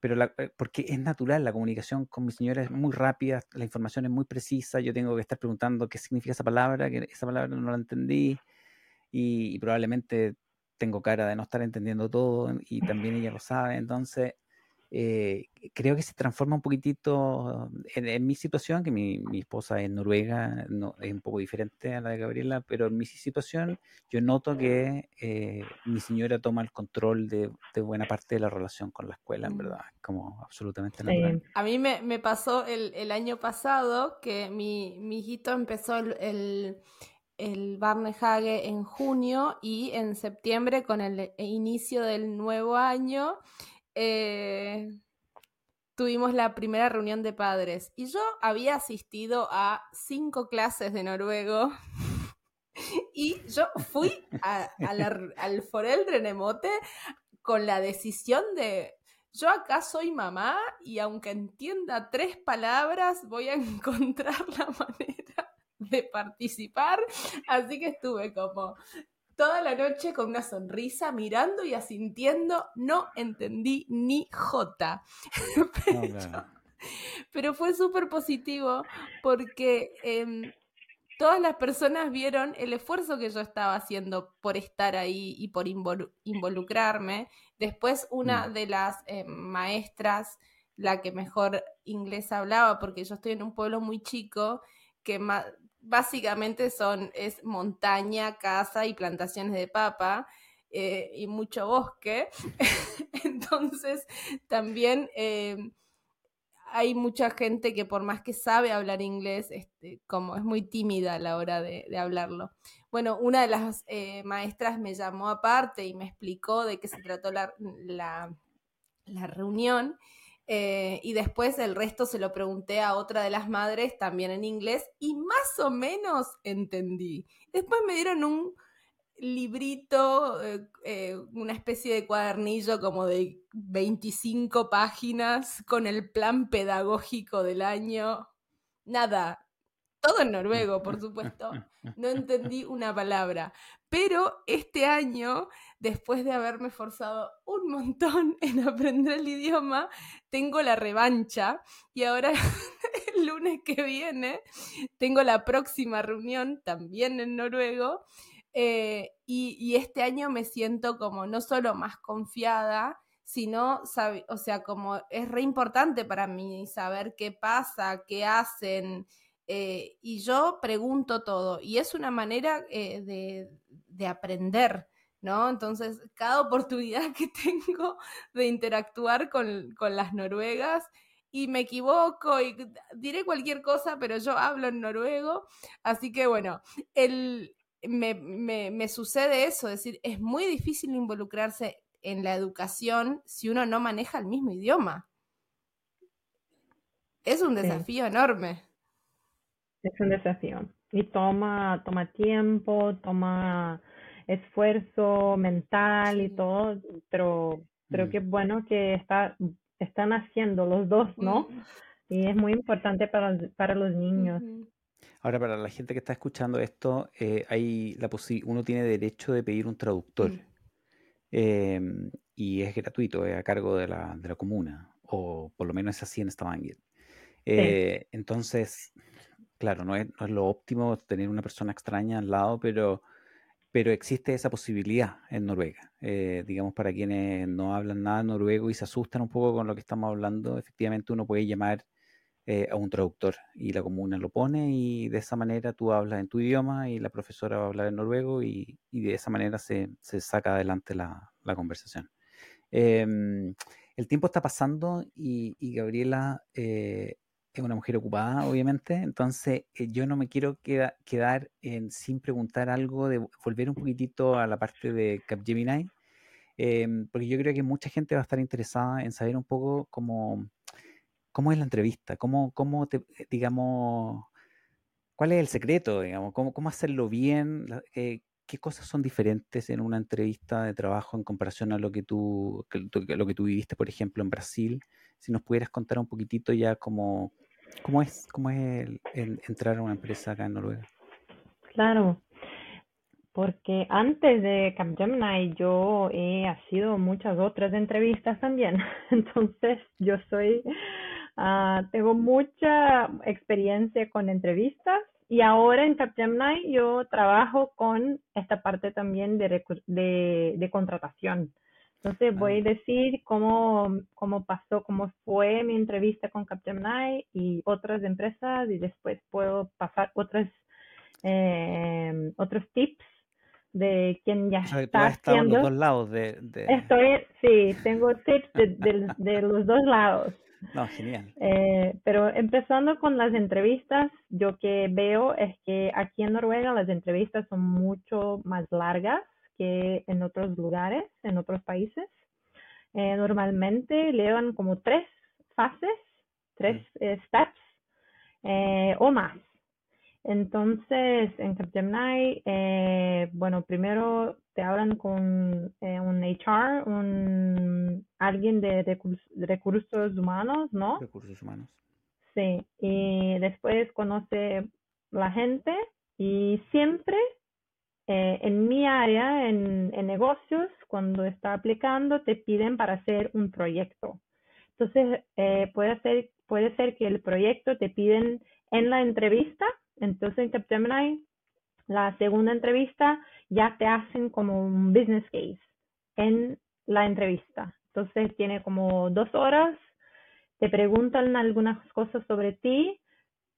pero eh, porque es natural, la comunicación con mi señora es muy rápida, la información es muy precisa. Yo tengo que estar preguntando qué significa esa palabra, que esa palabra no la entendí. Y, probablemente tengo cara de no estar entendiendo todo y también ella lo sabe. Entonces, eh, creo que se transforma un poquitito en, mi situación, que mi, mi, esposa es noruega, no, es un poco diferente a la de Gabriela, pero en mi situación yo noto que eh, mi señora toma el control de, buena parte de la relación con la escuela, en mm. verdad, como absolutamente natural. A mí me, me pasó el, el, año pasado que mi, mi hijito empezó el, el el Barnehage en junio y en septiembre con el inicio del nuevo año eh, tuvimos la primera reunión de padres. Y yo había asistido a cinco clases de noruego y yo fui al Forel Drenemote con la decisión de yo acá soy mamá y aunque entienda tres palabras voy a encontrar la manera de participar, así que estuve como toda la noche con una sonrisa, mirando y asintiendo, no entendí ni J. pero, fue súper positivo porque em, todas las personas vieron el esfuerzo que yo estaba haciendo por estar ahí y por involucrarme. Después una mm. de las em, maestras, la que mejor inglés hablaba, porque yo estoy en un pueblo muy chico, que básicamente son, es montaña, casa y plantaciones de papa. Eh, y mucho bosque. Entonces, también eh, hay mucha gente que por más que sabe hablar inglés, este, como es muy tímida a la hora de, hablarlo. Bueno, una de las eh, maestras me llamó aparte y me explicó de qué se trató la, la, la reunión eh, y después el resto se lo pregunté a otra de las madres también en inglés y más o menos entendí. Después me dieron un librito, eh, eh, una especie de cuadernillo como de 25 páginas con el plan pedagógico del año. Nada, todo en noruego, por supuesto. No entendí una palabra. Pero este año, después de haberme forzado un montón en aprender el idioma, tengo la revancha y ahora el lunes que viene tengo la próxima reunión también en noruego. Eh, y, este año me siento como no solo más confiada, sino, o sea, como es re importante para mí saber qué pasa, qué hacen, eh, y yo pregunto todo y es una manera eh, de, aprender, ¿no? Entonces, cada oportunidad que tengo de interactuar con, las noruegas y me equivoco y diré cualquier cosa, pero yo hablo en noruego, así que bueno, el, me, me sucede eso, es decir, es muy difícil involucrarse en la educación si uno no maneja el mismo idioma. Es un desafío enorme. Es un desafío y toma, toma tiempo, toma esfuerzo mental y todo, pero creo mm. que es bueno que está, están haciendo los dos, ¿no? Y es muy importante para, para los niños. Ahora, para la gente que está escuchando esto, eh, hay la uno tiene derecho de pedir un traductor. Mm. Em, y es gratuito, es a cargo de la, de la comuna, o por lo menos es así en Stavanger. Eh, entonces, claro, no es, no es, lo óptimo tener una persona extraña al lado, pero, pero existe esa posibilidad en Noruega. Eh, digamos, para quienes no hablan nada noruego y se asustan un poco con lo que estamos hablando, efectivamente uno puede llamar eh, a un traductor y la comuna lo pone y de esa manera tú hablas en tu idioma y la profesora va a hablar en noruego y, y de esa manera se, se saca adelante la, la conversación. Eh, el tiempo está pasando y, y Gabriela eh, es una mujer ocupada, obviamente, entonces eh, yo no me quiero queda, quedar en, sin preguntar algo, de volver un poquitito a la parte de Capgemini, eh, porque yo creo que mucha gente va a estar interesada en saber un poco cómo, cómo es la entrevista, cómo, cómo te, digamos, cuál es el secreto, digamos, cómo, cómo hacerlo bien, eh, qué cosas son diferentes en una entrevista de trabajo en comparación a lo que tú, lo que tú viviste, por ejemplo, en Brasil. Si nos pudieras contar un poquitito ya cómo, cómo es, cómo es el, entrar a una empresa acá en Noruega. Claro, porque antes de Capgemini yo he sido muchas otras entrevistas también. Entonces yo soy, uh, tengo mucha experiencia con entrevistas y ahora en Capgemini yo trabajo con esta parte también de, de, de contratación. Entonces voy a decir cómo, cómo pasó, cómo fue mi entrevista con Capgemini y otras empresas y después puedo pasar otras, eh, otros tips de quien ya O sea, está en los haciendo. dos lados de, de- Estoy, sí, tengo tips de, de- de los dos lados. No, genial. Eh, pero empezando con las entrevistas, yo que veo es que aquí en Noruega las entrevistas son mucho más largas que en otros lugares, en otros países. Eh, normalmente llevan como tres fases, tres eh, steps eh, o más. Entonces, en Capgemini, eh, bueno, primero te hablan con un HR, un alguien de recursos humanos, ¿no? Recursos humanos. Sí, y después conoce la gente y siempre eh, en mi área, en, negocios, cuando está aplicando, te piden para hacer un proyecto. Entonces, eh, puede ser, puede ser que el proyecto te piden en la entrevista, entonces en Capgemini, la segunda entrevista ya te hacen como un business case en la entrevista. Entonces tiene como dos horas, te preguntan algunas cosas sobre ti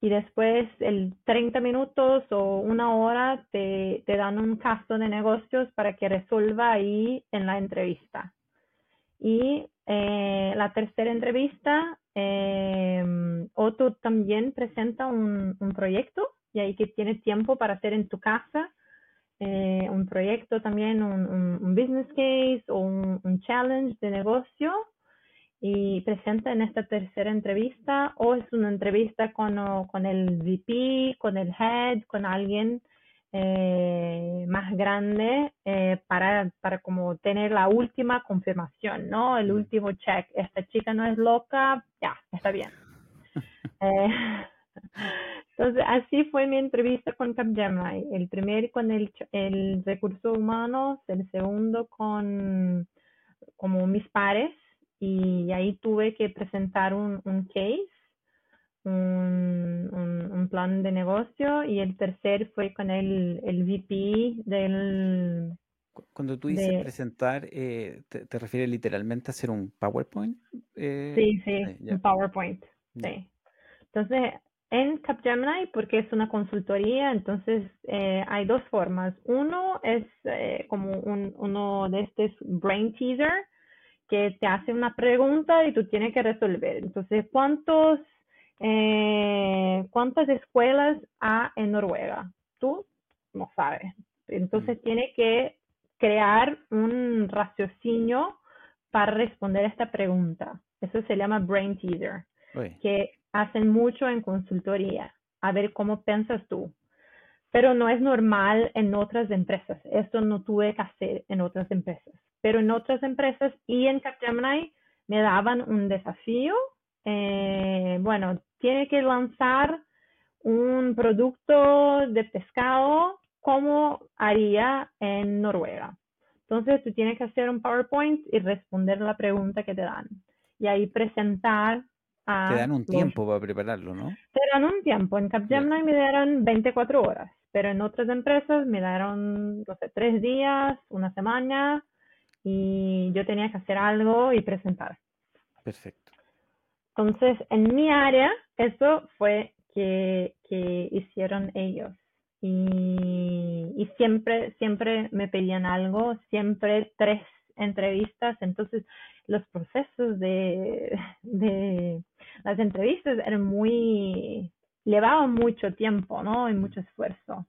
y después el 30 minutos o una hora te, te dan un caso de negocios para que resuelva ahí en la entrevista. Y eh, la tercera entrevista, eh, Otto también presenta un, un proyecto y ahí que tienes tiempo para hacer en tu casa eh, un proyecto también, un, business case o un, challenge de negocio y presenta en esta tercera entrevista o es una entrevista con, con el VP, con el head, con alguien eh, más grande eh, para, para como tener la última confirmación, ¿no? El último check. Esta chica no es loca, ya, está bien. Eh, entonces, así fue mi entrevista con Capgemini. El primer con el, el recurso humano, el segundo con como mis pares y ahí tuve que presentar un, un case, un, un, un, plan de negocio y el tercer fue con el, el VP del... Cuando tú dices de... presentar, eh, te, te, refieres literalmente a hacer un PowerPoint? Eh, sí, sí, un PowerPoint. Sí. Entonces, en Capgemini, porque es una consultoría, entonces eh, hay dos formas. Uno es eh, como un, uno de estos brain teaser, que te hace una pregunta y tú tienes que resolver. Entonces, ¿cuántos, eh, ¿cuántas escuelas hay en Noruega? Tú no sabes. Entonces, mm. tienes que crear un raciocinio para responder a esta pregunta. Eso se llama brain teaser, Uy. que hacen mucho en consultoría. A ver cómo piensas tú. Pero no es normal en otras empresas. Esto no tuve que hacer en otras empresas pero en otras empresas y en Capgemini me daban un desafío. Eh, bueno, tiene que lanzar un producto de pescado como haría en Noruega. Entonces tú tienes que hacer un PowerPoint y responder la pregunta que te dan. Y ahí presentar a... Te dan un los- tiempo para prepararlo, ¿no? Te dan un tiempo. En Capgemini me dieron 24 horas, pero en otras empresas me dieron, no sé, tres días, una semana, y yo tenía que hacer algo y presentar. Perfecto. Entonces, en mi área, eso fue que, que hicieron ellos. Y, y siempre, siempre me pedían algo, siempre tres entrevistas. Entonces, los procesos de, de las entrevistas eran muy, llevaban mucho tiempo, ¿no? Y mucho esfuerzo.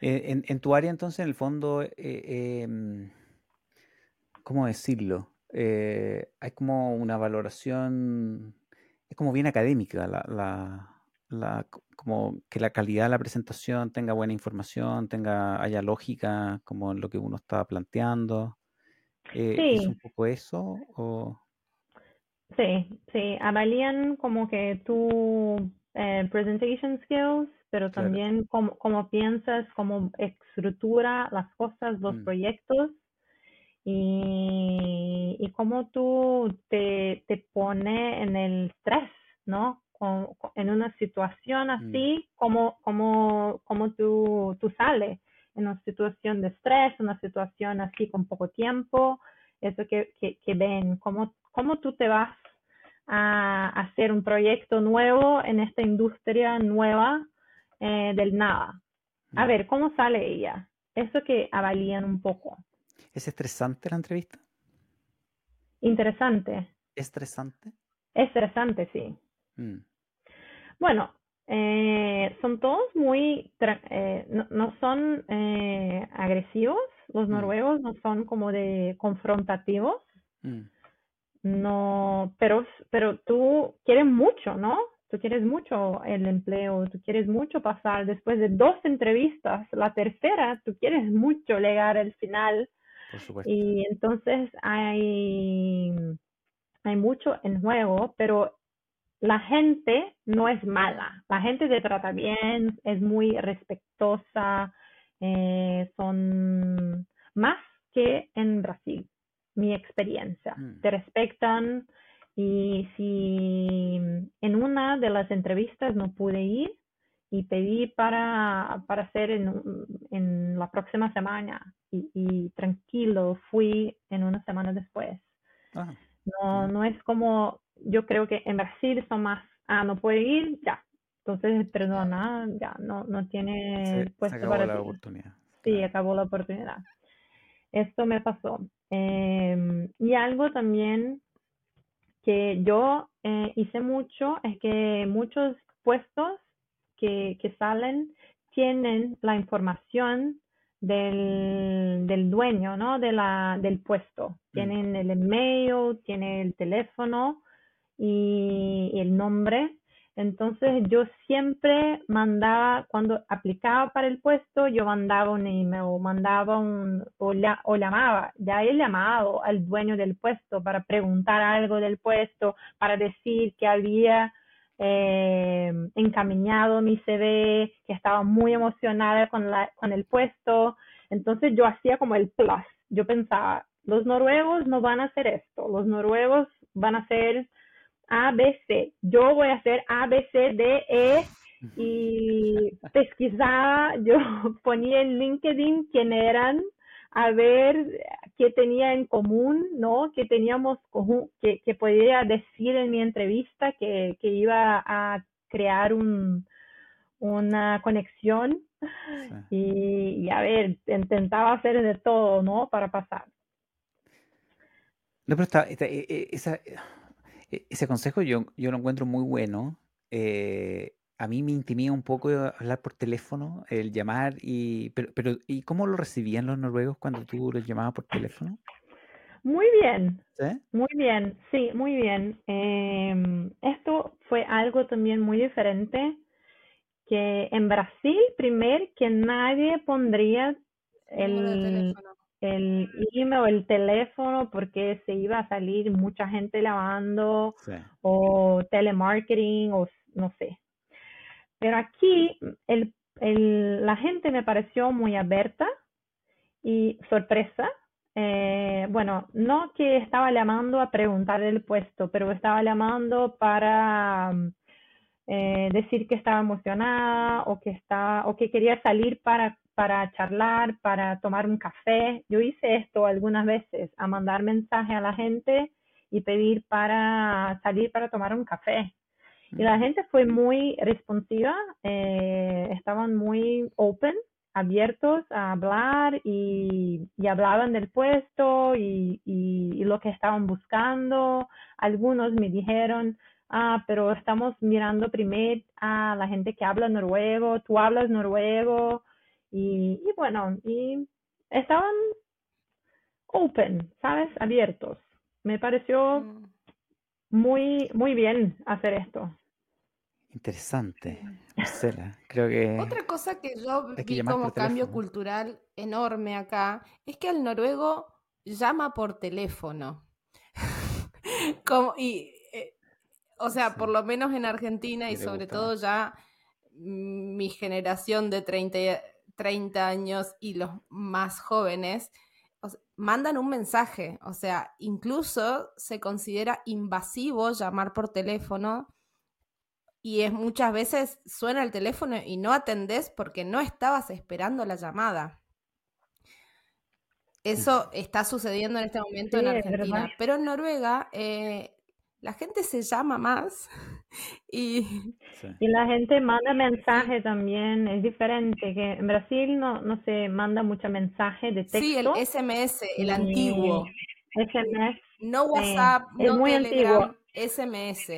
Eh, en, en tu área, entonces, en el fondo, eh, em, ¿cómo decirlo? Eh, hay como una valoración, es como bien académica, la, la, como que la calidad de la presentación tenga buena información, tenga, haya lógica, como en lo que uno está planteando. Eh, ¿es un poco eso? O, Sí, sí, avalían como que tu eh, presentation skills, pero Claro. también cómo, cómo piensas, cómo estructura las cosas, los Mm. proyectos y, y cómo tú te, te pone en el estrés, ¿no? Con- con- en una situación así, cómo, cómo, cómo tú, tú sales en una situación de estrés, una situación así con poco tiempo, eso que, que, que ven, cómo, cómo tú te vas a hacer un proyecto nuevo en esta industria nueva eh, del nada. A ver, ¿cómo sale ella? Eso que avalían un poco. ¿Es estresante la entrevista? Interesante. ¿Estresante? Estresante, sí. Mm, Bueno, eh, son todos muy, eh, no, no son eh, agresivos, los Mm. noruegos no son como de confrontativos, mm, no, pero, pero tú quieres mucho, ¿no? Tú quieres mucho el empleo, tú quieres mucho pasar después de dos entrevistas, la tercera, tú quieres mucho llegar al final por supuesto. y entonces hay, hay mucho en juego, pero la gente no es mala, la gente te trata bien, es muy respetuosa, eh, son más que en Brasil, mi experiencia. Mm. Te respetan y si en una de las entrevistas no pude ir y pedí para, para hacer en, en la próxima semana y, y tranquilo fui en una semana después. Ah, No, no es como, yo creo que en Brasil son más, ah, no puede ir, ya. Entonces, perdona, ya, no, no tiene se, se puesto acabó para la ti. oportunidad. Sí, acabó la oportunidad. Esto me pasó. Em, y algo también que yo eh, hice mucho es que muchos puestos que, que salen tienen la información del, del dueño, ¿no? De la, del puesto. Tienen el email, tiene el teléfono y, y el nombre. Entonces yo siempre mandaba, cuando aplicaba para el puesto, yo mandaba un email, mandaba un, o, la- o llamaba, ya he llamado al dueño del puesto para preguntar algo del puesto, para decir que había eh, encaminado mi CV, que estaba muy emocionada con, la, con el puesto. Entonces yo hacía como el plus. Yo pensaba, los noruegos no van a hacer esto, los noruegos van a hacer A, B, C. Yo voy a hacer A, B, C, D, E y pesquisaba, yo ponía en LinkedIn quién eran, a ver qué tenía en común, ¿no? Que teníamos, que, que podía decir en mi entrevista que, que iba a crear un, una conexión Sí. y, y a ver, intentaba hacer de todo, ¿no? Para pasar. No, pero está, está- e- e- esa- ese consejo yo, yo lo encuentro muy bueno. Eh, a mí me intimida un poco hablar por teléfono, el llamar y... Pero, pero ¿y cómo lo recibían los noruegos cuando tú los llamabas por teléfono? Muy bien, ¿Sí? Muy bien, sí, muy bien. Em, esto fue algo también muy diferente que en Brasil, primer, que nadie pondría Número de el, teléfono. El email o el teléfono porque se iba a salir mucha gente llamando Sí. o telemarketing o no sé. Pero aquí el, el- la gente me pareció muy abierta y sorpresa. Eh, bueno, no que estaba llamando a preguntar el puesto, pero estaba llamando para eh, decir que estaba emocionada o que estaba o que quería salir para para charlar, para tomar un café. Yo hice esto algunas veces, a mandar mensaje a la gente y pedir para salir para tomar un café. Y la gente fue muy responsiva, eh, estaban muy open, abiertos a hablar y, hablaban del puesto y, y, lo que estaban buscando. Algunos me dijeron, ah, pero estamos mirando primero a la gente que habla noruego, tú hablas noruego, y, bueno, y estaban open, ¿sabes? Abiertos. Me pareció mm. muy, muy bien hacer esto. Interesante, Marcela. Creo que. Otra cosa que yo vi como cambio cultural enorme acá es que al noruego llama por teléfono. como, y, eh, o sea, por lo menos en Argentina y sobre todo ya mi generación de 30 30 años y los más jóvenes, mandan un mensaje, o sea, incluso se considera invasivo llamar por teléfono y es muchas veces suena el teléfono y no atendés porque no estabas esperando la llamada. Eso está sucediendo en este momento en Argentina, pero en Noruega eh, la gente se llama más y... Y la gente manda mensaje también, es diferente, que en Brasil no, no se manda mucho mensaje de texto. Sí, el SMS, el antiguo. SMS. No WhatsApp, no muy Telegram, SMS.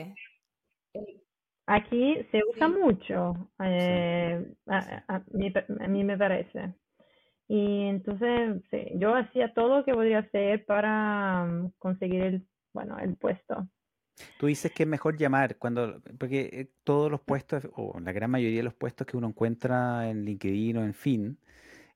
Aquí se usa mucho, eh, a, mí, a, mí, me parece. Y entonces, sí, yo hacía todo lo que podía hacer para um, conseguir el, bueno, el puesto. Tú dices que es mejor llamar cuando, porque eh, todos los puestos, o la gran mayoría de los puestos que uno encuentra en LinkedIn o en Fin,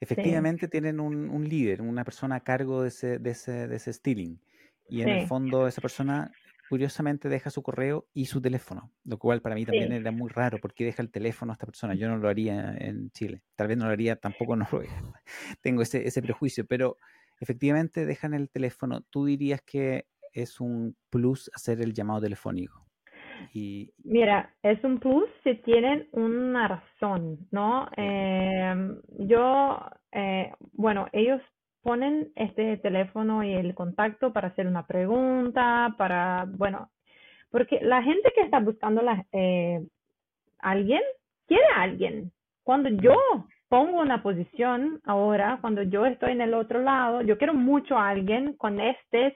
efectivamente tienen un, un, líder, una persona a cargo de ese, de ese, de ese stealing. Y en el fondo esa persona curiosamente deja su correo y su teléfono, lo cual para mí también era muy raro, porque deja el teléfono a esta persona. Yo no lo haría en Chile, tal vez no lo haría tampoco en Noruega. Tengo ese, ese prejuicio, pero efectivamente dejan el teléfono. ¿Tú dirías que es un plus hacer el llamado telefónico? Y... Mira, es un plus si tienen una razón, ¿no? Eh, yo, eh, bueno, ellos ponen este teléfono y el contacto para hacer una pregunta, para, bueno, porque la gente que está buscando la, eh, alguien, quiere a alguien. Cuando yo pongo una posición ahora, cuando yo estoy en el otro lado, yo quiero mucho a alguien con estos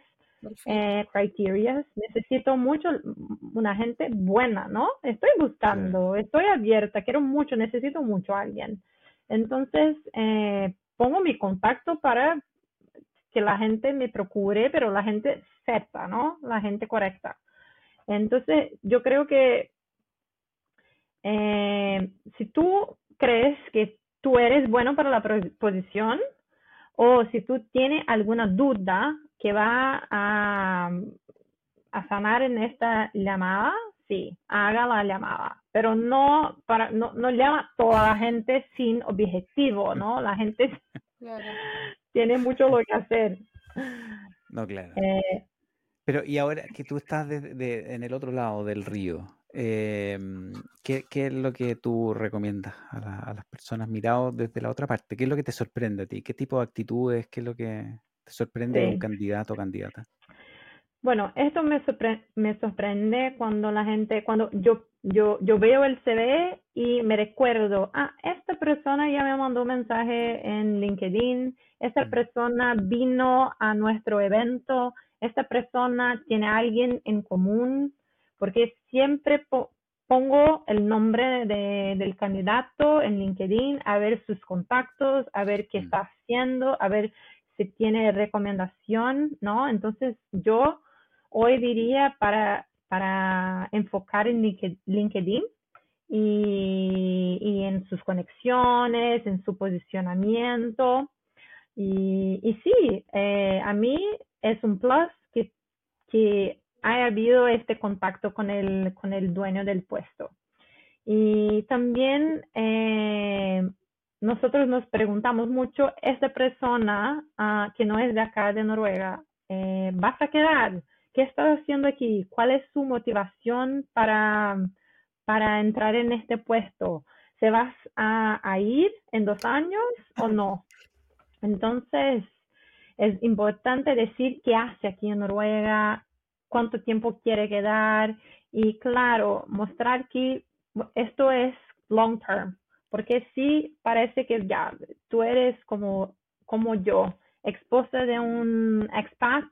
eh, criteria. Necesito mucho una gente buena, ¿no? Estoy buscando, estoy abierta, quiero mucho, necesito mucho a alguien. Entonces, eh, pongo mi contacto para que la gente me procure, pero la gente sepa, ¿no? La gente correcta. Entonces, yo creo que eh, si tú crees que tú eres bueno para la posición o si tú tienes alguna duda que va a, a sanar en esta llamada, sí, haga la llamada, pero no para no, no llama toda la gente sin objetivo, ¿no? La gente tiene mucho lo que hacer. No, claro. Eh, pero y ahora que tú estás de, en el otro lado del río, eh, ¿qué, ¿qué, es lo que tú recomiendas a, a las personas mirados desde la otra parte? ¿Qué es lo que te sorprende a ti? ¿Qué tipo de actitudes? ¿Qué es lo que ¿Te sorprende un candidato o candidata? Bueno, esto me, me sorprende cuando la gente, cuando yo, yo, yo veo el CV y me recuerdo, ah, esta persona ya me mandó un mensaje en LinkedIn, esta persona vino a nuestro evento, esta persona tiene a alguien en común, porque siempre pongo el nombre de, del candidato en LinkedIn, a ver sus contactos, a ver qué está haciendo, a ver si tiene recomendación, ¿no? Entonces yo hoy diría para, para enfocar en LinkedIn y, y en sus conexiones, en su posicionamiento. Y, y sí, eh, a mí es un plus que, que haya habido este contacto con el, con el dueño del puesto. Y también eh, nosotros nos preguntamos mucho, esta persona ah, que no es de acá, de Noruega, eh, ¿vas a quedar? ¿Qué estás haciendo aquí? ¿Cuál es su motivación para, para entrar en este puesto? ¿Se vas a, a ir en dos años o no? Entonces, es importante decir qué hace aquí en Noruega, cuánto tiempo quiere quedar y claro, mostrar que esto es long term, porque sí parece que ya tú eres como, como yo, esposa de un expat,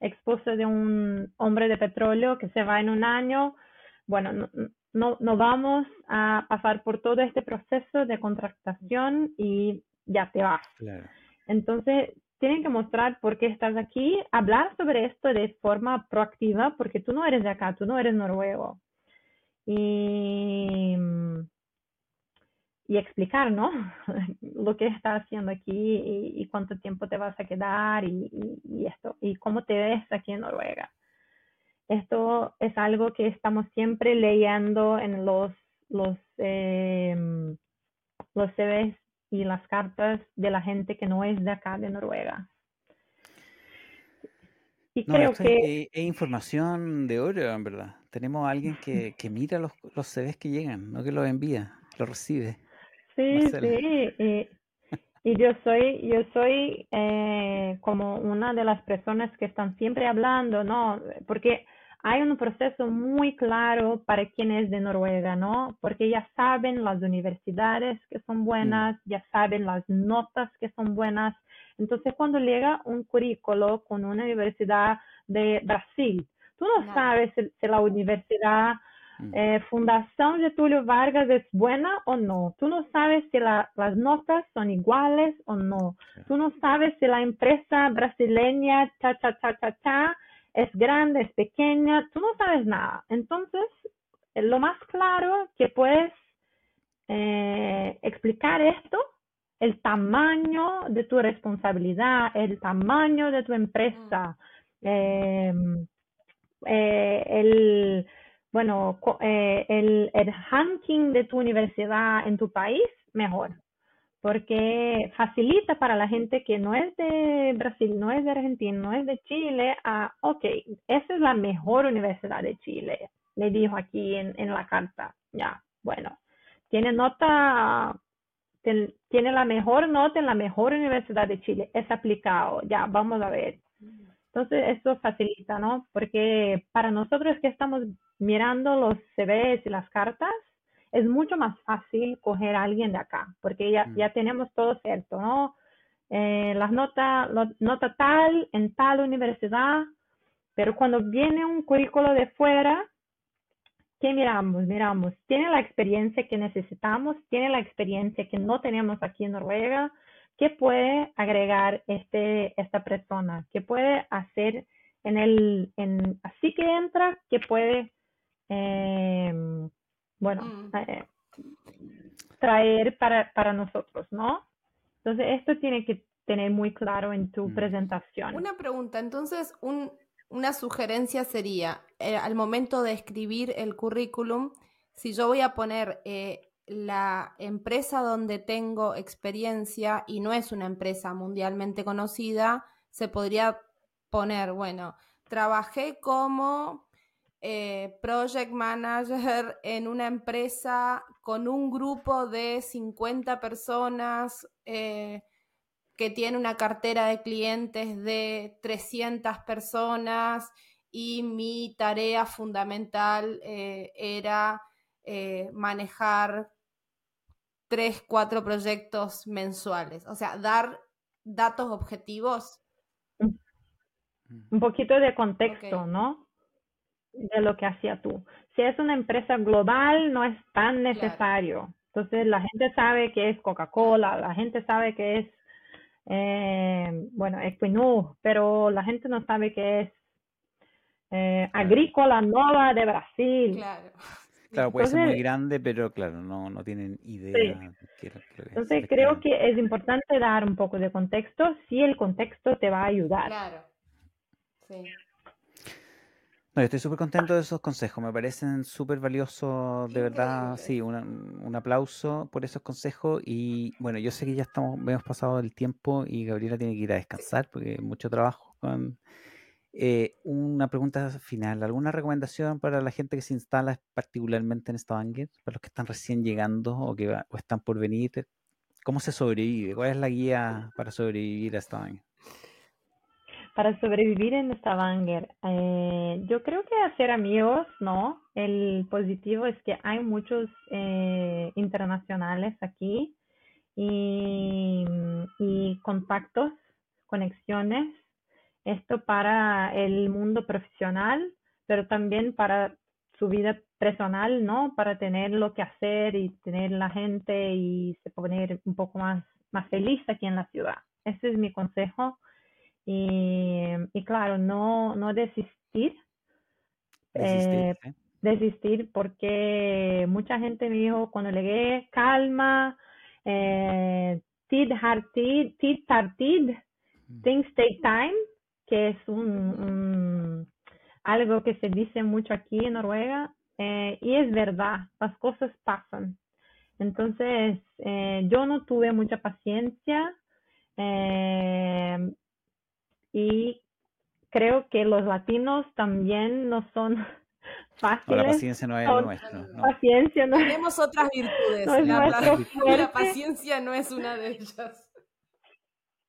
esposa de un hombre de petróleo que se va en un año. Bueno, no, no, no vamos a pasar por todo este proceso de contratación y ya te vas. Entonces, tienen que mostrar por qué estás aquí, hablar sobre esto de forma proactiva, porque tú no eres de acá, tú no eres noruego. Y y explicar, ¿no? Lo que estás haciendo aquí y, cuánto tiempo te vas a quedar y, esto, y cómo te ves aquí en Noruega. Esto es algo que estamos siempre leyendo en los, los, em, los CVs y las cartas de la gente que no es de acá, de Noruega. Y creo que... Es, información de oro, en verdad. Tenemos a alguien que, que mira los, los CVs que llegan, no que los envía, los recibe. Sí, sí. Y, yo soy, yo soy eh, como una de las personas que están siempre hablando, ¿no? Porque hay un proceso muy claro para quien es de Noruega, ¿no? Porque ya saben las universidades que son buenas, mm. ya saben las notas que son buenas. Entonces, cuando llega un currículo con una universidad de Brasil, tú no sabes si la universidad. Eh, Fundación de Tulio Vargas es buena o no. Tú no sabes si las notas son iguales o no. Tú no sabes si la empresa brasileña cha, cha, cha, cha, cha, es grande, es pequeña. Tú no sabes nada. Entonces, eh, lo más claro que puedes eh, explicar esto, el tamaño de tu responsabilidad, el tamaño de tu empresa, mm. el bueno, eh, el, el ranking de tu universidad en tu país, mejor, porque facilita para la gente que no es de Brasil, no es de Argentina, no es de Chile, a, ok, esa es la mejor universidad de Chile, le dijo aquí en, en la carta, ya, bueno, tiene nota, tiene la mejor nota en la mejor universidad de Chile, es aplicado, ya, vamos a ver. Entonces, esto facilita, ¿no? Porque para nosotros que estamos mirando los CVs y las cartas, es mucho más fácil coger a alguien de acá, porque ya, mm. ya tenemos todo cierto, ¿no? Eh, las notas, nota tal en tal universidad, pero cuando viene un currículo de fuera, ¿qué miramos? Miramos, ¿tiene la experiencia que necesitamos? ¿Tiene la experiencia que no tenemos aquí en Noruega? ¿Qué puede agregar este, esta persona? ¿Qué puede hacer en el, en, así que entra, qué puede eh, bueno, mm. eh, traer para, para nosotros, ¿no? Entonces, esto tiene que tener muy claro en tu mm. presentación. Una pregunta, entonces, un, una sugerencia sería, eh, al momento de escribir el currículum, si yo voy a poner la empresa donde tengo experiencia y no es una empresa mundialmente conocida, se podría poner, bueno, trabajé como eh, project manager en una empresa con un grupo de 50 personas eh, que tiene una cartera de clientes de 300 personas y mi tarea fundamental eh, era manejar tres, cuatro proyectos mensuales. O sea, dar datos objetivos. Un poquito de contexto, ¿no? de lo que hacía tú. Si es una empresa global, no es tan necesario. Entonces, la gente sabe que es Coca-Cola, la gente sabe que es, eh, bueno, Equinur, pero la gente no sabe que es eh, Agrícola Nova de Brasil. Claro. Claro, puede ser muy grande, pero claro, no, no tienen idea. Entonces creo que es importante dar un poco de contexto si el contexto te va a ayudar. Claro. Sí. No, yo estoy súper contento de esos consejos, me parecen súper valiosos, de verdad, sí, un, un aplauso por esos consejos y bueno, yo sé que ya estamos, hemos pasado el tiempo y Gabriela tiene que ir a descansar porque hay mucho trabajo con... Eh, una pregunta final, ¿alguna recomendación para la gente que se instala particularmente en Stavanger, para los que están recién llegando o que o están por venir? ¿Cómo se sobrevive? ¿Cuál es la guía para sobrevivir a Stavanger? Para sobrevivir en Stavanger, eh, yo creo que hacer amigos, ¿no? El positivo es que hay muchos eh, internacionales aquí y, y contactos, conexiones. Esto para el mundo profesional, pero también para su vida personal, ¿no? Para tener lo que hacer y tener la gente y se poner un poco más, más feliz aquí en la ciudad. Ese es mi consejo. Y, y claro, no, no desistir, Desistir, eh, desistir porque mucha gente me dijo cuando llegué, calma, eh, tid har tid, tid tar tid, Mm. things take time, que es un, un- algo que se dice mucho aquí en Noruega, eh, y es verdad, las cosas pasan. Entonces, eh, yo no tuve mucha paciencia eh, y creo que los latinos también no son No, la fáciles. paciencia no es lo son- nuestro, no. Paciencia no es Tenemos otras virtudes. La, paciencia no es una de ellas.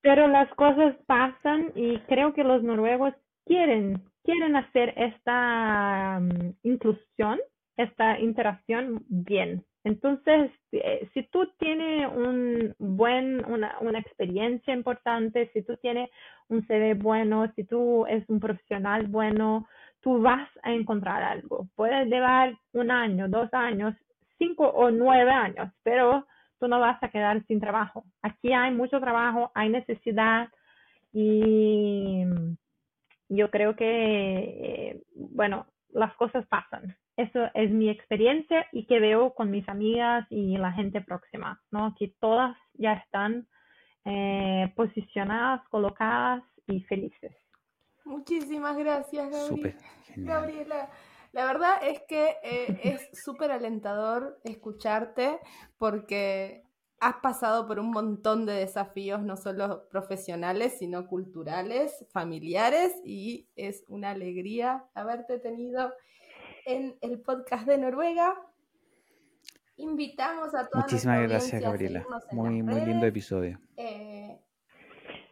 Pero las cosas pasan y creo que los noruegos quieren, quieren hacer esta mm, inclusión, esta interacción bien. Entonces, eh, si tú tienes un buen, una, una experiencia importante, si tú tienes un CV bueno, si tú eres un profesional bueno, tú vas a encontrar algo. Puede llevar un año, dos años, cinco o nueve años, pero tú no vas a quedar sin trabajo. Aquí hay mucho trabajo, hay necesidad y yo creo que, eh, bueno, las cosas pasan. Eso es mi experiencia y que veo con mis amigas y la gente próxima, ¿no? Que todas ya están eh, posicionadas, colocadas y felices. Muchísimas gracias, Gabriela. La verdad es que eh, es súper alentador escucharte porque has pasado por un montón de desafíos, no solo profesionales, sino culturales, familiares, y es una alegría haberte tenido en el podcast de Noruega. Invitamos a toda Muchísimas gracias, Gabriela. Muy, muy lindo episodio. eh,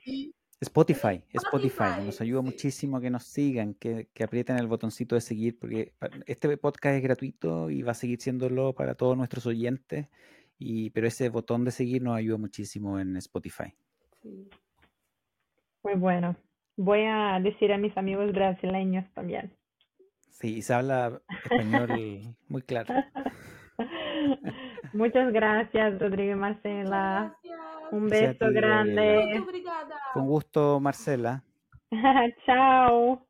y Spotify, Spotify, nos ayuda muchísimo que nos sigan, que, que aprieten el botoncito de seguir, porque este podcast es gratuito y va a seguir siéndolo para todos nuestros oyentes, y, pero ese botón de seguir nos ayuda muchísimo en Spotify. sí. Muy bueno. Voy a decir a mis amigos brasileños también. Sí, se habla español muy claro. Muchas gracias, Rodrigo y Marcela. Gracias. Un beso ti, grande. Con gusto, Marcela. Chao.